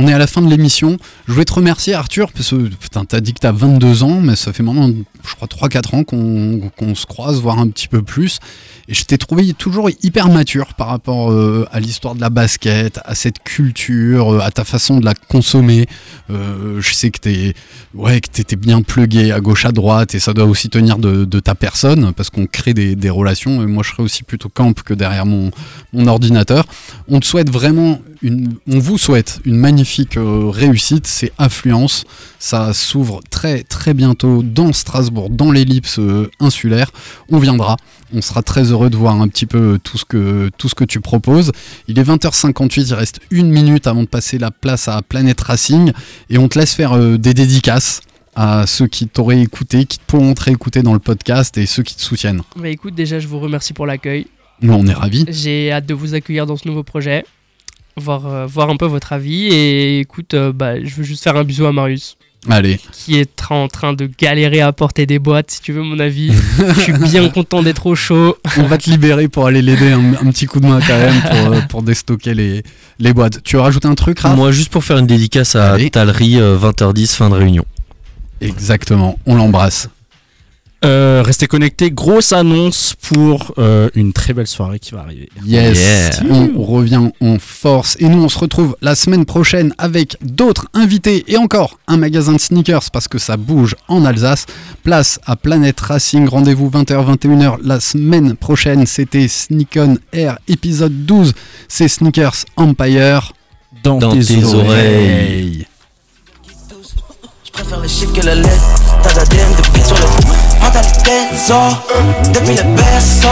On est à la fin de l'émission. Je voulais te remercier, Arthur, parce que putain, t'as dit que t'as 22 ans, mais ça fait maintenant, je crois, 3-4 ans qu'on se croise, voire un petit peu plus. Et je t'ai trouvé toujours hyper mature par rapport euh, à l'histoire de la basket, à cette culture, euh, à ta façon de la consommer. Euh, je sais que t'es ouais, que bien plugué à gauche, à droite, et ça doit aussi tenir de, ta personne, parce qu'on crée des, des relations. Et moi, je serais aussi plutôt camp que derrière mon, mon ordinateur. On te souhaite vraiment une, on vous souhaite une magnifique euh, réussite. C'est Affluence. Ça s'ouvre très très bientôt dans Strasbourg, dans l'ellipse euh, insulaire. On viendra. On sera très heureux de voir un petit peu tout ce que, tout ce que tu proposes. Il est 20h58, il reste une minute avant de passer la place à Planet Racing. Et on te laisse faire euh, des dédicaces à ceux qui t'auraient écouté, qui te pourront te réécouter dans le podcast et ceux qui te soutiennent. Bah écoute, déjà, je vous remercie pour l'accueil. Nous, on est ravis. J'ai hâte de vous accueillir dans ce nouveau projet, voir, euh, voir un peu votre avis. Et écoute, euh, bah, je veux juste faire un bisou à Marius, Allez, qui est tra- en train de galérer à porter des boîtes, si tu veux mon avis. je suis bien content d'être au chaud. on va te libérer pour aller l'aider un, un petit coup de main quand même pour, euh, pour déstocker les, les boîtes. Tu veux rajouter un truc, Raph? Moi, juste pour faire une dédicace à Allez. Talerie, euh, 20h10, fin de réunion. Exactement, on l'embrasse. Euh, restez connectés, grosse annonce pour euh, une très belle soirée qui va arriver. Yes, Yeah. on revient en force et nous on se retrouve la semaine prochaine avec d'autres invités et encore un magasin de sneakers parce que ça bouge en Alsace. Place à Planète Racing, rendez-vous 20h 21h la semaine prochaine. C'était Sneak On Air épisode 12, c'est Sneakers Empire Dans, Dans tes, tes oreilles. oreilles. Préfère les chiffres que la lettre. T'as de beat sur le mentalité. Depuis le berceau,